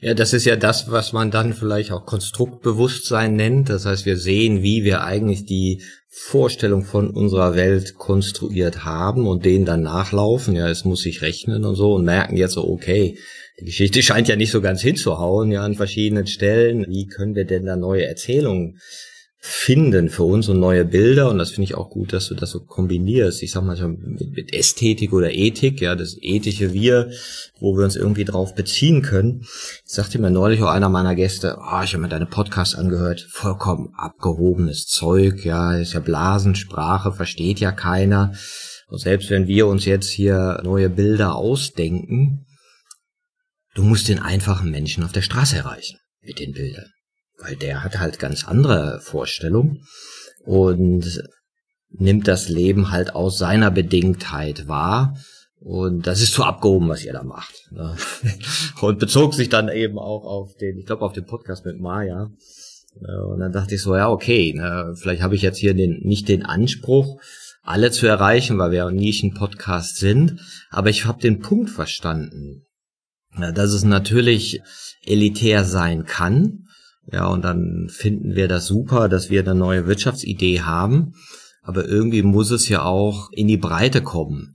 Ja, das ist ja das, was man dann vielleicht auch Konstruktbewusstsein nennt. Das heißt, wir sehen, wie wir eigentlich die Vorstellung von unserer Welt konstruiert haben und denen dann nachlaufen. Ja, es muss sich rechnen und so und merken jetzt so, okay, die Geschichte scheint ja nicht so ganz hinzuhauen, ja, an verschiedenen Stellen. Wie können wir denn da neue Erzählungen finden für uns und neue Bilder und das finde ich auch gut, dass du das so kombinierst. Ich sag mal mit, mit Ästhetik oder Ethik, ja, das ethische Wir, wo wir uns irgendwie drauf beziehen können. Ich sagte mir neulich auch einer meiner Gäste, oh, ich habe mir deine Podcast angehört, vollkommen abgehobenes Zeug, ja, ist ja Blasensprache, versteht ja keiner. Und selbst wenn wir uns jetzt hier neue Bilder ausdenken, du musst den einfachen Menschen auf der Straße erreichen mit den Bildern weil der hat halt ganz andere Vorstellungen und nimmt das Leben halt aus seiner Bedingtheit wahr. Und das ist zu abgehoben, was ihr da macht. Ne? Und bezog sich dann eben auch auf den, ich glaube, auf den Podcast mit Maya. Und dann dachte ich so, ja, okay, ne, vielleicht habe ich jetzt hier den, nicht den Anspruch, alle zu erreichen, weil wir ja ein Nischen-Podcast sind, aber ich habe den Punkt verstanden, dass es natürlich elitär sein kann, ja, und dann finden wir das super, dass wir eine neue Wirtschaftsidee haben. Aber irgendwie muss es ja auch in die Breite kommen.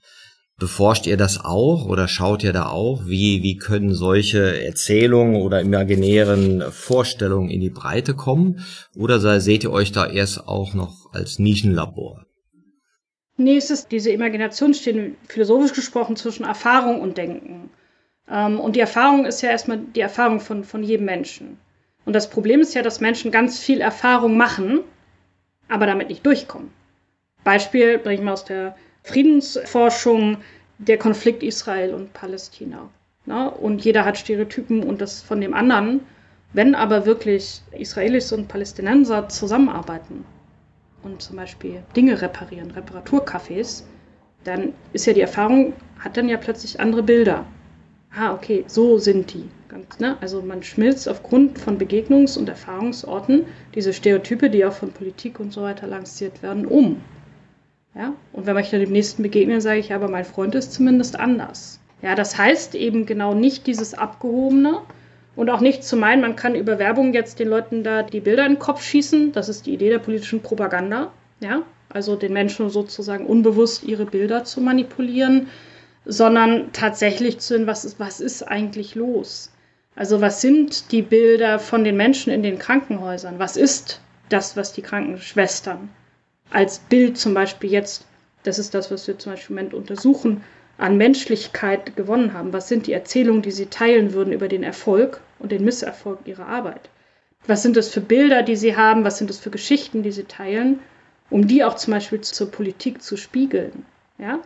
Beforscht ihr das auch oder schaut ihr da auch? Wie, wie können solche Erzählungen oder imaginären Vorstellungen in die Breite kommen? Oder seht ihr euch da erst auch noch als Nischenlabor? Nee, es ist diese Imagination stehen philosophisch gesprochen zwischen Erfahrung und Denken. Ähm, und die Erfahrung ist ja erstmal die Erfahrung von, von jedem Menschen. Und das Problem ist ja, dass Menschen ganz viel Erfahrung machen, aber damit nicht durchkommen. Beispiel bringe ich mal aus der Friedensforschung, der Konflikt Israel und Palästina. Ne? Und jeder hat Stereotypen und das von dem anderen. Wenn aber wirklich Israelis und Palästinenser zusammenarbeiten und zum Beispiel Dinge reparieren, Reparaturcafés, dann ist ja die Erfahrung, hat dann ja plötzlich andere Bilder. Ah, okay, so sind die. Ganz, ne? Also man schmilzt aufgrund von Begegnungs- und Erfahrungsorten diese Stereotype, die auch von Politik und so weiter lanciert werden, um. Ja? Und wenn man dann dem nächsten begegnet, sage ich, aber mein Freund ist zumindest anders. Ja, das heißt eben genau nicht dieses Abgehobene und auch nicht zu meinen, man kann über Werbung jetzt den Leuten da die Bilder in den Kopf schießen. Das ist die Idee der politischen Propaganda. Ja, also den Menschen sozusagen unbewusst ihre Bilder zu manipulieren, sondern tatsächlich zu sehen, was ist, was ist eigentlich los? Also was sind die Bilder von den Menschen in den Krankenhäusern? Was ist das, was die Krankenschwestern als Bild zum Beispiel jetzt, das ist das, was wir zum Beispiel im Moment untersuchen, an Menschlichkeit gewonnen haben? Was sind die Erzählungen, die sie teilen würden über den Erfolg und den Misserfolg ihrer Arbeit? Was sind das für Bilder, die sie haben? Was sind das für Geschichten, die sie teilen? Um die auch zum Beispiel zur Politik zu spiegeln. Ja?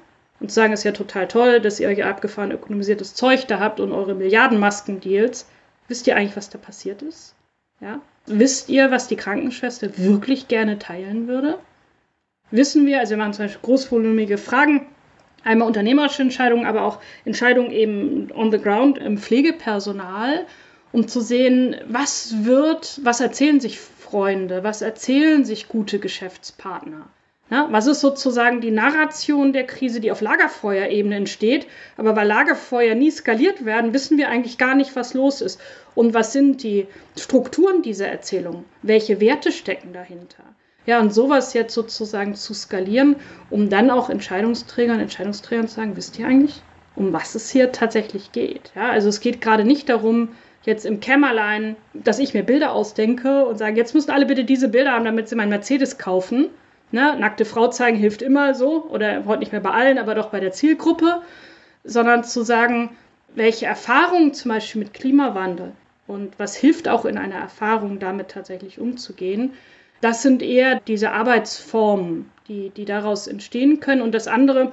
Und zu sagen, es ist ja total toll, dass ihr euch abgefahren ökonomisiertes Zeug da habt und eure Milliardenmasken-Deals. Wisst ihr eigentlich, was da passiert ist? Ja? Wisst ihr, was die Krankenschwester wirklich gerne teilen würde? Wissen wir, also wir machen zum Beispiel großvolumige Fragen Einmal unternehmerische Entscheidungen, aber auch Entscheidungen eben on the ground im Pflegepersonal, um zu sehen, was wird, was erzählen sich Freunde, was erzählen sich gute Geschäftspartner. Ja, was ist sozusagen die Narration der Krise, die auf Lagerfeuerebene entsteht? Aber weil Lagerfeuer nie skaliert werden, wissen wir eigentlich gar nicht, was los ist. Und was sind die Strukturen dieser Erzählung? Welche Werte stecken dahinter? Ja, und sowas jetzt sozusagen zu skalieren, um dann auch Entscheidungsträgern, Entscheidungsträgern zu sagen, wisst ihr eigentlich, um was es hier tatsächlich geht? Ja, also es geht gerade nicht darum, jetzt im Kämmerlein, dass ich mir Bilder ausdenke und sage, jetzt müssen alle bitte diese Bilder haben, damit sie meinen Mercedes kaufen. Ne? Nackte Frau zeigen hilft immer so, oder heute nicht mehr bei allen, aber doch bei der Zielgruppe, sondern zu sagen, welche Erfahrungen zum Beispiel mit Klimawandel und was hilft auch in einer Erfahrung damit tatsächlich umzugehen, das sind eher diese Arbeitsformen, die, die daraus entstehen können. Und das andere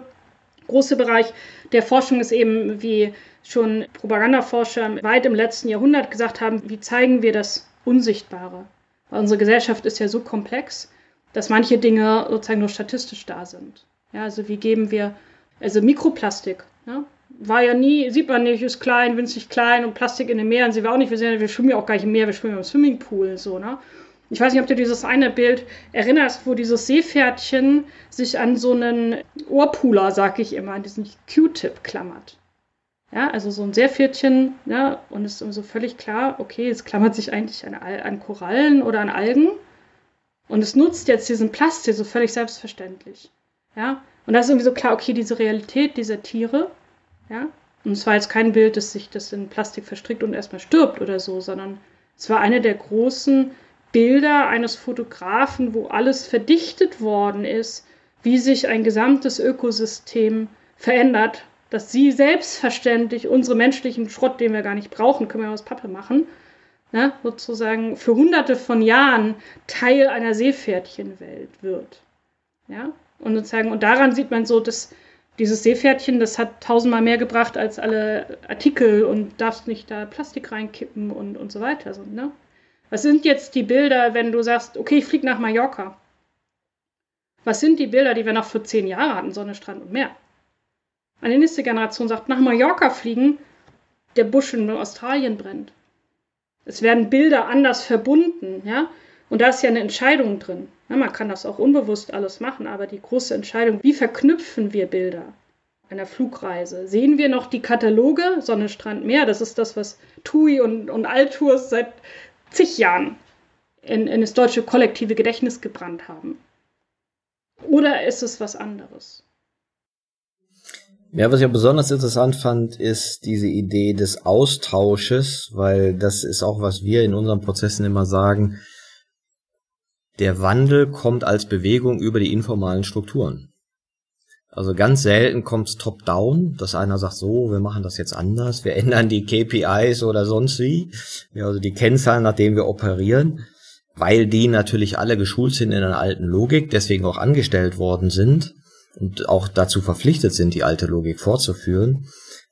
große Bereich der Forschung ist eben, wie schon Propagandaforscher weit im letzten Jahrhundert gesagt haben, wie zeigen wir das Unsichtbare? Weil unsere Gesellschaft ist ja so komplex, dass manche Dinge sozusagen nur statistisch da sind. Ja, also wie geben wir, also Mikroplastik, ja, war ja nie, sieht man nicht, ist klein, winzig klein und Plastik in den Meeren sehen wir auch nicht, wir, sehen, wir schwimmen ja auch gar nicht im Meer, wir schwimmen im Swimmingpool, so, ne? Ich weiß nicht, ob du dieses eine Bild erinnerst, wo dieses Seepferdchen sich an so einen Ohrpuler, sag ich immer, an diesen Q-Tip klammert. Ja, also so ein Seepferdchen, ja, und es ist so völlig klar, okay, es klammert sich eigentlich an, an Korallen oder an Algen. Und es nutzt jetzt diesen Plastik so völlig selbstverständlich. Ja, und da ist irgendwie so klar, okay, diese Realität dieser Tiere, ja, und es war jetzt kein Bild, dass sich das in Plastik verstrickt und erstmal stirbt oder so, sondern es war eine der großen Bilder eines Fotografen, wo alles verdichtet worden ist, wie sich ein gesamtes Ökosystem verändert, dass sie selbstverständlich unsere menschlichen Schrott, den wir gar nicht brauchen, können wir aus Pappe machen, ne, sozusagen für hunderte von Jahren Teil einer Seepferdchenwelt wird. Ja? Und sozusagen, und daran sieht man so, dass dieses Seepferdchen, das hat tausendmal mehr gebracht als alle Artikel und darfst nicht da Plastik reinkippen und, und so weiter. So, ne? Was sind jetzt die Bilder, wenn du sagst, okay, ich fliege nach Mallorca? Was sind die Bilder, die wir noch für zehn Jahre hatten, Sonne, Strand und Meer? Eine nächste Generation sagt, nach Mallorca fliegen, der Busch in Australien brennt. Es werden Bilder anders verbunden, ja? Und da ist ja eine Entscheidung drin. Ja, man kann das auch unbewusst alles machen, aber die große Entscheidung, wie verknüpfen wir Bilder einer Flugreise? Sehen wir noch die Kataloge Sonne, Strand, Meer? Das ist das, was TUI und, und Altours seit zig Jahren in, in das deutsche kollektive Gedächtnis gebrannt haben? Oder ist es was anderes? Ja, was ich besonders interessant fand, ist diese Idee des Austausches, weil das ist auch, was wir in unseren Prozessen immer sagen. Der Wandel kommt als Bewegung über die informalen Strukturen. Also ganz selten kommt's top-down, dass einer sagt, so, wir machen das jetzt anders, wir ändern die KPIs oder sonst wie, ja, also die Kennzahlen, nach denen wir operieren, weil die natürlich alle geschult sind in einer alten Logik, deswegen auch angestellt worden sind und auch dazu verpflichtet sind, die alte Logik fortzuführen.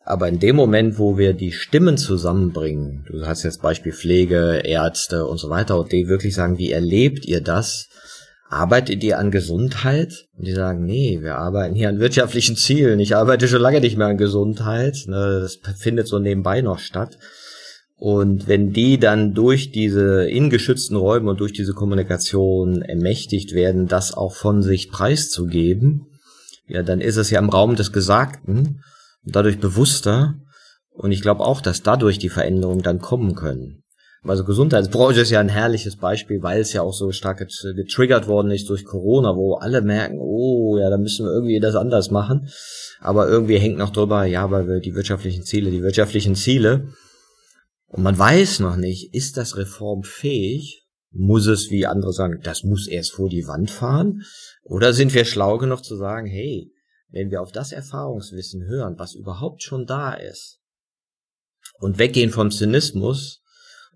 Aber in dem Moment, wo wir die Stimmen zusammenbringen, du hast jetzt Beispiel Pflege, Ärzte und so weiter, und die wirklich sagen, wie erlebt ihr das? arbeitet ihr an Gesundheit? Und die sagen, nee, wir arbeiten hier an wirtschaftlichen Zielen. Ich arbeite schon lange nicht mehr an Gesundheit. Ne, das findet so nebenbei noch statt. Und wenn die dann durch diese in geschützten Räume und durch diese Kommunikation ermächtigt werden, das auch von sich preiszugeben, ja, dann ist es ja im Raum des Gesagten dadurch bewusster. Und ich glaube auch, dass dadurch die Veränderungen dann kommen können. Also Gesundheitsbranche ist ja ein herrliches Beispiel, weil es ja auch so stark getriggert worden ist durch Corona, wo alle merken, oh ja, da müssen wir irgendwie das anders machen. Aber irgendwie hängt noch drüber, ja, weil wir die wirtschaftlichen Ziele, die wirtschaftlichen Ziele. Und man weiß noch nicht, ist das reformfähig? Muss es, wie andere sagen, das muss erst vor die Wand fahren? Oder sind wir schlau genug zu sagen, hey, wenn wir auf das Erfahrungswissen hören, was überhaupt schon da ist, und weggehen vom Zynismus,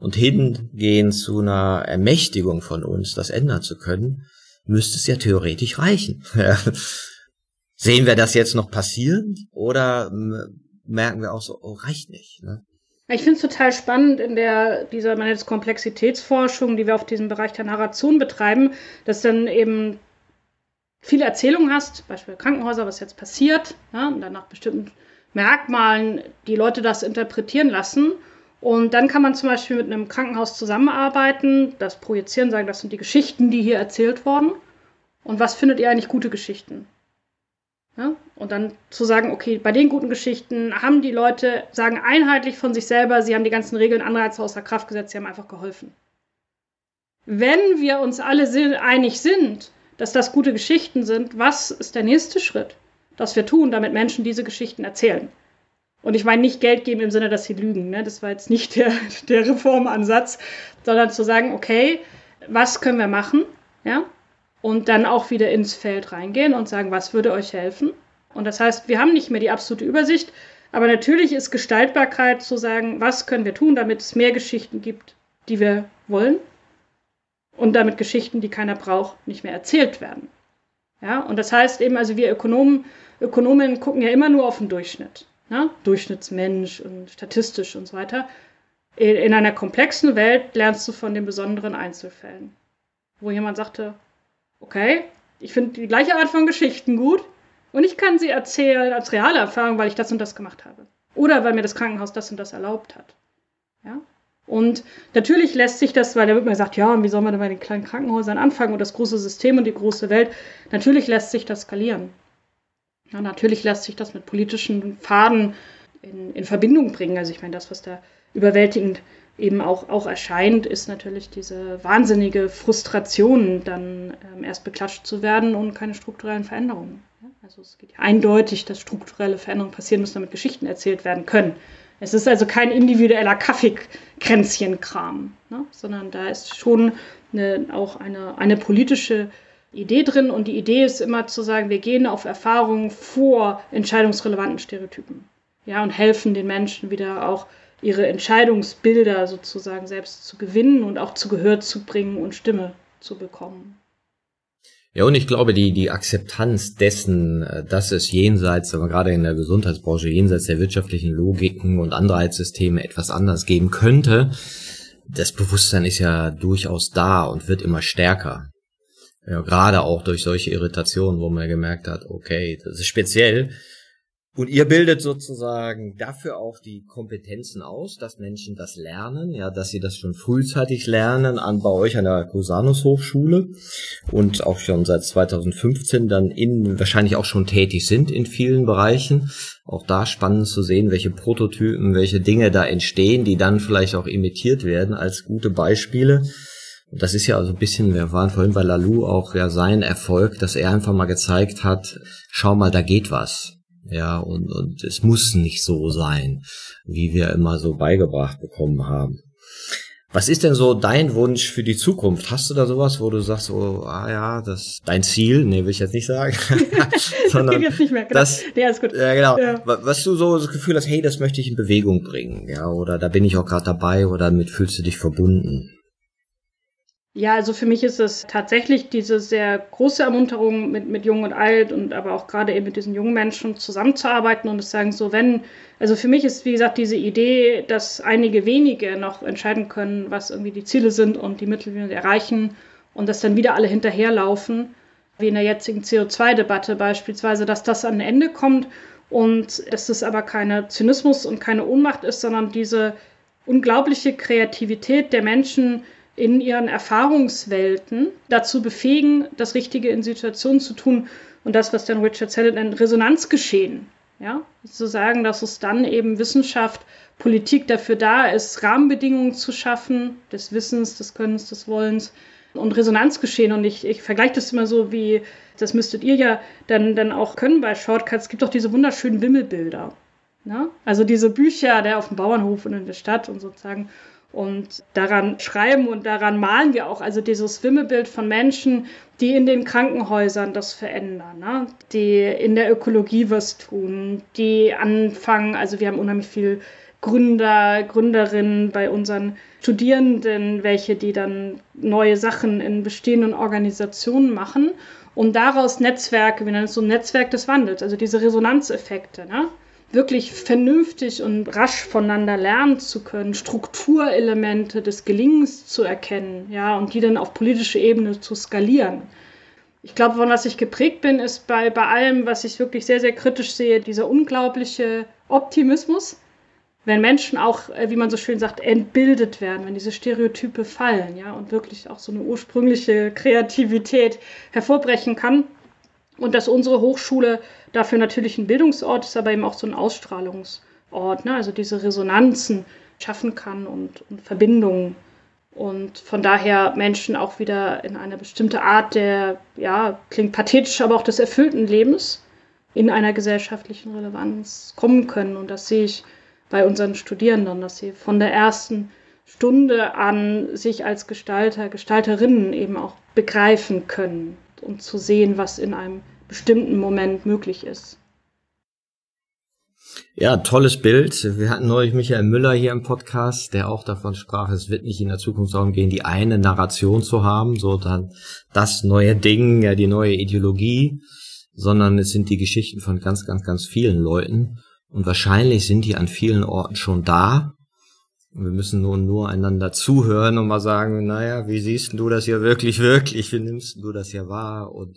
und hingehen zu einer Ermächtigung von uns, das ändern zu können, müsste es ja theoretisch reichen. Sehen wir das jetzt noch passieren oder merken wir auch so, oh, reicht nicht. Ne? Ich finde es total spannend in der dieser meine Komplexitätsforschung, die wir auf diesem Bereich der Narration betreiben, dass dann eben viele Erzählungen hast, Beispiel Krankenhäuser, was jetzt passiert, ja, und dann nach bestimmten Merkmalen die Leute das interpretieren lassen und dann kann man zum Beispiel mit einem Krankenhaus zusammenarbeiten, das projizieren, sagen, das sind die Geschichten, die hier erzählt wurden. Und was findet ihr eigentlich gute Geschichten? Ja? Und dann zu sagen, okay, bei den guten Geschichten haben die Leute, sagen einheitlich von sich selber, sie haben die ganzen Regeln, Anreize außer Kraft gesetzt, sie haben einfach geholfen. Wenn wir uns alle einig sind, dass das gute Geschichten sind, was ist der nächste Schritt, das wir tun, damit Menschen diese Geschichten erzählen? Und ich meine nicht Geld geben im Sinne, dass sie lügen. Ne? Das war jetzt nicht der, der Reformansatz, sondern zu sagen, okay, was können wir machen? Ja? Und dann auch wieder ins Feld reingehen und sagen, was würde euch helfen? Und das heißt, wir haben nicht mehr die absolute Übersicht, aber natürlich ist Gestaltbarkeit zu sagen, was können wir tun, damit es mehr Geschichten gibt, die wir wollen und damit Geschichten, die keiner braucht, nicht mehr erzählt werden. Ja, und das heißt eben, also wir Ökonomen, Ökonomen gucken ja immer nur auf den Durchschnitt ne? Durchschnittsmensch und statistisch und so weiter. In einer komplexen Welt lernst du von den besonderen Einzelfällen. Wo jemand sagte, okay, ich finde die gleiche Art von Geschichten gut und ich kann sie erzählen als reale Erfahrung, weil ich das und das gemacht habe. Oder weil mir das Krankenhaus das und das erlaubt hat. Ja? Und natürlich lässt sich das, weil da wird mir gesagt, ja, und wie soll man denn bei den kleinen Krankenhäusern anfangen und das große System und die große Welt, natürlich lässt sich das skalieren. Ja, natürlich lässt sich das mit politischen Faden in, in Verbindung bringen. Also ich meine, das, was da überwältigend eben auch, auch erscheint, ist natürlich diese wahnsinnige Frustration, dann ähm, erst beklatscht zu werden und keine strukturellen Veränderungen. Also es geht ja eindeutig, dass strukturelle Veränderungen passieren müssen, damit Geschichten erzählt werden können. Es ist also kein individueller Kaffeekränzchenkram, ne? sondern da ist schon eine, auch eine, eine politische Idee drin und die Idee ist immer zu sagen, wir gehen auf Erfahrungen vor entscheidungsrelevanten Stereotypen. Ja, und helfen den Menschen wieder auch ihre Entscheidungsbilder sozusagen selbst zu gewinnen und auch zu Gehör zu bringen und Stimme zu bekommen. Ja, und ich glaube, die, die Akzeptanz dessen, äh, dass es jenseits, aber gerade in der Gesundheitsbranche, jenseits der wirtschaftlichen Logiken und Anreizsysteme etwas anders geben könnte, das Bewusstsein ist ja durchaus da und wird immer stärker. Ja, gerade auch durch solche Irritationen, wo man gemerkt hat, okay, das ist speziell. Und ihr bildet sozusagen dafür auch die Kompetenzen aus, dass Menschen das lernen, ja, dass sie das schon frühzeitig lernen an bei euch an der Cusanus Hochschule und auch schon seit 2015 dann in wahrscheinlich auch schon tätig sind in vielen Bereichen. Auch da spannend zu sehen, welche Prototypen, welche Dinge da entstehen, die dann vielleicht auch imitiert werden als gute Beispiele das ist ja also ein bisschen, wir waren vorhin bei Lalou auch ja sein Erfolg, dass er einfach mal gezeigt hat, schau mal, da geht was. Ja, und, und es muss nicht so sein, wie wir immer so beigebracht bekommen haben. Was ist denn so dein Wunsch für die Zukunft? Hast du da sowas, wo du sagst, oh, ah ja, das dein Ziel? Nee, will ich jetzt nicht sagen. Sondern jetzt nicht mehr, genau. das, ja, ist gut. Ja, genau. Ja. Was du so das Gefühl hast, hey, das möchte ich in Bewegung bringen, ja, oder da bin ich auch gerade dabei oder damit fühlst du dich verbunden. Ja, also für mich ist es tatsächlich diese sehr große Ermunterung, mit, mit Jung und Alt und aber auch gerade eben mit diesen jungen Menschen zusammenzuarbeiten und es sagen so, wenn, also für mich ist, wie gesagt, diese Idee, dass einige wenige noch entscheiden können, was irgendwie die Ziele sind und die Mittel, wie wir erreichen und dass dann wieder alle hinterherlaufen, wie in der jetzigen CO2-Debatte beispielsweise, dass das an ein Ende kommt und dass das aber keine Zynismus und keine Ohnmacht ist, sondern diese unglaubliche Kreativität der Menschen, in ihren Erfahrungswelten dazu befähigen, das Richtige in Situationen zu tun und das, was dann Richard Sennett nennt, Resonanzgeschehen. Ja, zu sagen, dass es dann eben Wissenschaft, Politik dafür da ist, Rahmenbedingungen zu schaffen, des Wissens, des Könnens, des Wollens und Resonanzgeschehen. Und ich, ich vergleiche das immer so wie, das müsstet ihr ja dann, dann auch können bei Shortcuts, es gibt doch diese wunderschönen Wimmelbilder. Ne? Also diese Bücher, der auf dem Bauernhof und in der Stadt und sozusagen. Und daran schreiben und daran malen wir auch, also dieses Wimmelbild von Menschen, die in den Krankenhäusern das verändern, ne? die in der Ökologie was tun, die anfangen, also wir haben unheimlich viel Gründer, Gründerinnen bei unseren Studierenden, welche die dann neue Sachen in bestehenden Organisationen machen und daraus Netzwerke, wir nennen es so ein Netzwerk des Wandels, also diese Resonanzeffekte. Ne? Wirklich vernünftig und rasch voneinander lernen zu können, Strukturelemente des Gelingens zu erkennen, ja, und die dann auf politische Ebene zu skalieren. Ich glaube, von was ich geprägt bin, ist bei, bei allem, was ich wirklich sehr, sehr kritisch sehe, dieser unglaubliche Optimismus, wenn Menschen auch, äh, wie man so schön sagt, entbildet werden, wenn diese Stereotype fallen, ja, und wirklich auch so eine ursprüngliche Kreativität hervorbrechen kann. Und dass unsere Hochschule dafür natürlich ein Bildungsort ist, aber eben auch so ein Ausstrahlungsort, ne? also diese Resonanzen schaffen kann und, und Verbindungen. Und von daher Menschen auch wieder in eine bestimmte Art der, ja, klingt pathetisch, aber auch des erfüllten Lebens in einer gesellschaftlichen Relevanz kommen können. Und das sehe ich bei unseren Studierenden, dass sie von der ersten Stunde an sich als Gestalter, Gestalterinnen eben auch begreifen können und zu sehen, was in einem bestimmten Moment möglich ist. Ja, tolles Bild. Wir hatten neulich Michael Müller hier im Podcast, der auch davon sprach, es wird nicht in der Zukunft darum gehen, die eine Narration zu haben, so dann das neue Ding, ja, die neue Ideologie, sondern es sind die Geschichten von ganz, ganz, ganz vielen Leuten. Und wahrscheinlich sind die an vielen Orten schon da. Wir müssen nun nur einander zuhören und mal sagen, naja, wie siehst du das hier wirklich, wirklich? Wie nimmst du das hier wahr? Und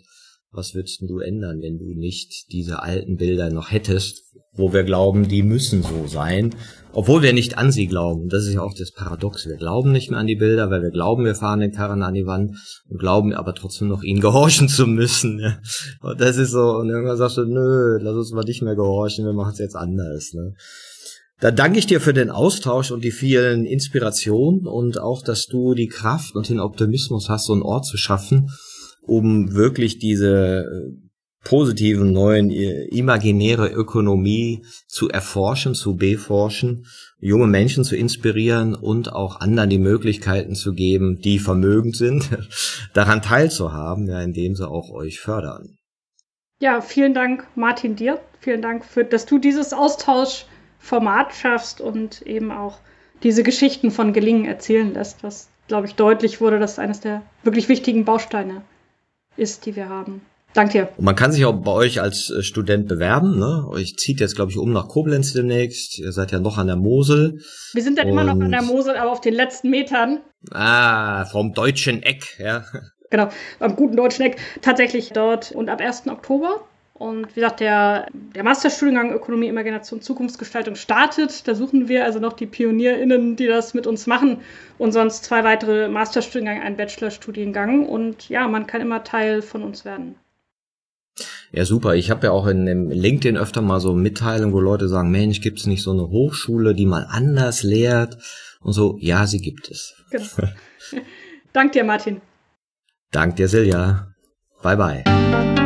was würdest du ändern, wenn du nicht diese alten Bilder noch hättest, wo wir glauben, die müssen so sein, obwohl wir nicht an sie glauben. Das ist ja auch das Paradox. Wir glauben nicht mehr an die Bilder, weil wir glauben, wir fahren den Karren an die Wand und glauben aber trotzdem noch ihnen gehorchen zu müssen. Und das ist so, und irgendwann sagst du, nö, lass uns mal nicht mehr gehorchen, wir machen es jetzt anders. Ne? Da danke ich dir für den Austausch und die vielen Inspirationen und auch, dass du die Kraft und den Optimismus hast, so einen Ort zu schaffen, um wirklich diese äh, positiven neuen äh, imaginäre Ökonomie zu erforschen, zu beforschen, junge Menschen zu inspirieren und auch anderen die Möglichkeiten zu geben, die vermögend sind, daran teilzuhaben, ja, indem sie auch euch fördern. Ja, vielen Dank, Martin, dir. Vielen Dank, für, dass du dieses Austauschformat schaffst und eben auch diese Geschichten von Gelingen erzählen lässt, was, glaube ich, deutlich wurde, dass eines der wirklich wichtigen Bausteine ist, die wir haben. Danke dir. Und man kann sich auch bei euch als äh, Student bewerben. Ne? Euch zieht jetzt, glaube ich, um nach Koblenz demnächst. Ihr seid ja noch an der Mosel. Wir sind dann immer noch an der Mosel, aber auf den letzten Metern. Ah, vom deutschen Eck, ja. Genau, am guten deutschen Eck. Tatsächlich dort und ab 1. Oktober und wie gesagt, der, der Masterstudiengang Ökonomie, Imagination, Zukunftsgestaltung startet. Da suchen wir also noch die PionierInnen, die das mit uns machen. Und sonst zwei weitere Masterstudiengänge, ein Bachelorstudiengang. Und ja, man kann immer Teil von uns werden. Ja, super. Ich habe ja auch in dem LinkedIn öfter mal so Mitteilungen, wo Leute sagen, Mensch, gibt es nicht so eine Hochschule, die mal anders lehrt? Und so, ja, sie gibt es. Genau. Dank dir, Martin. Dank dir, Silja. Bye, bye.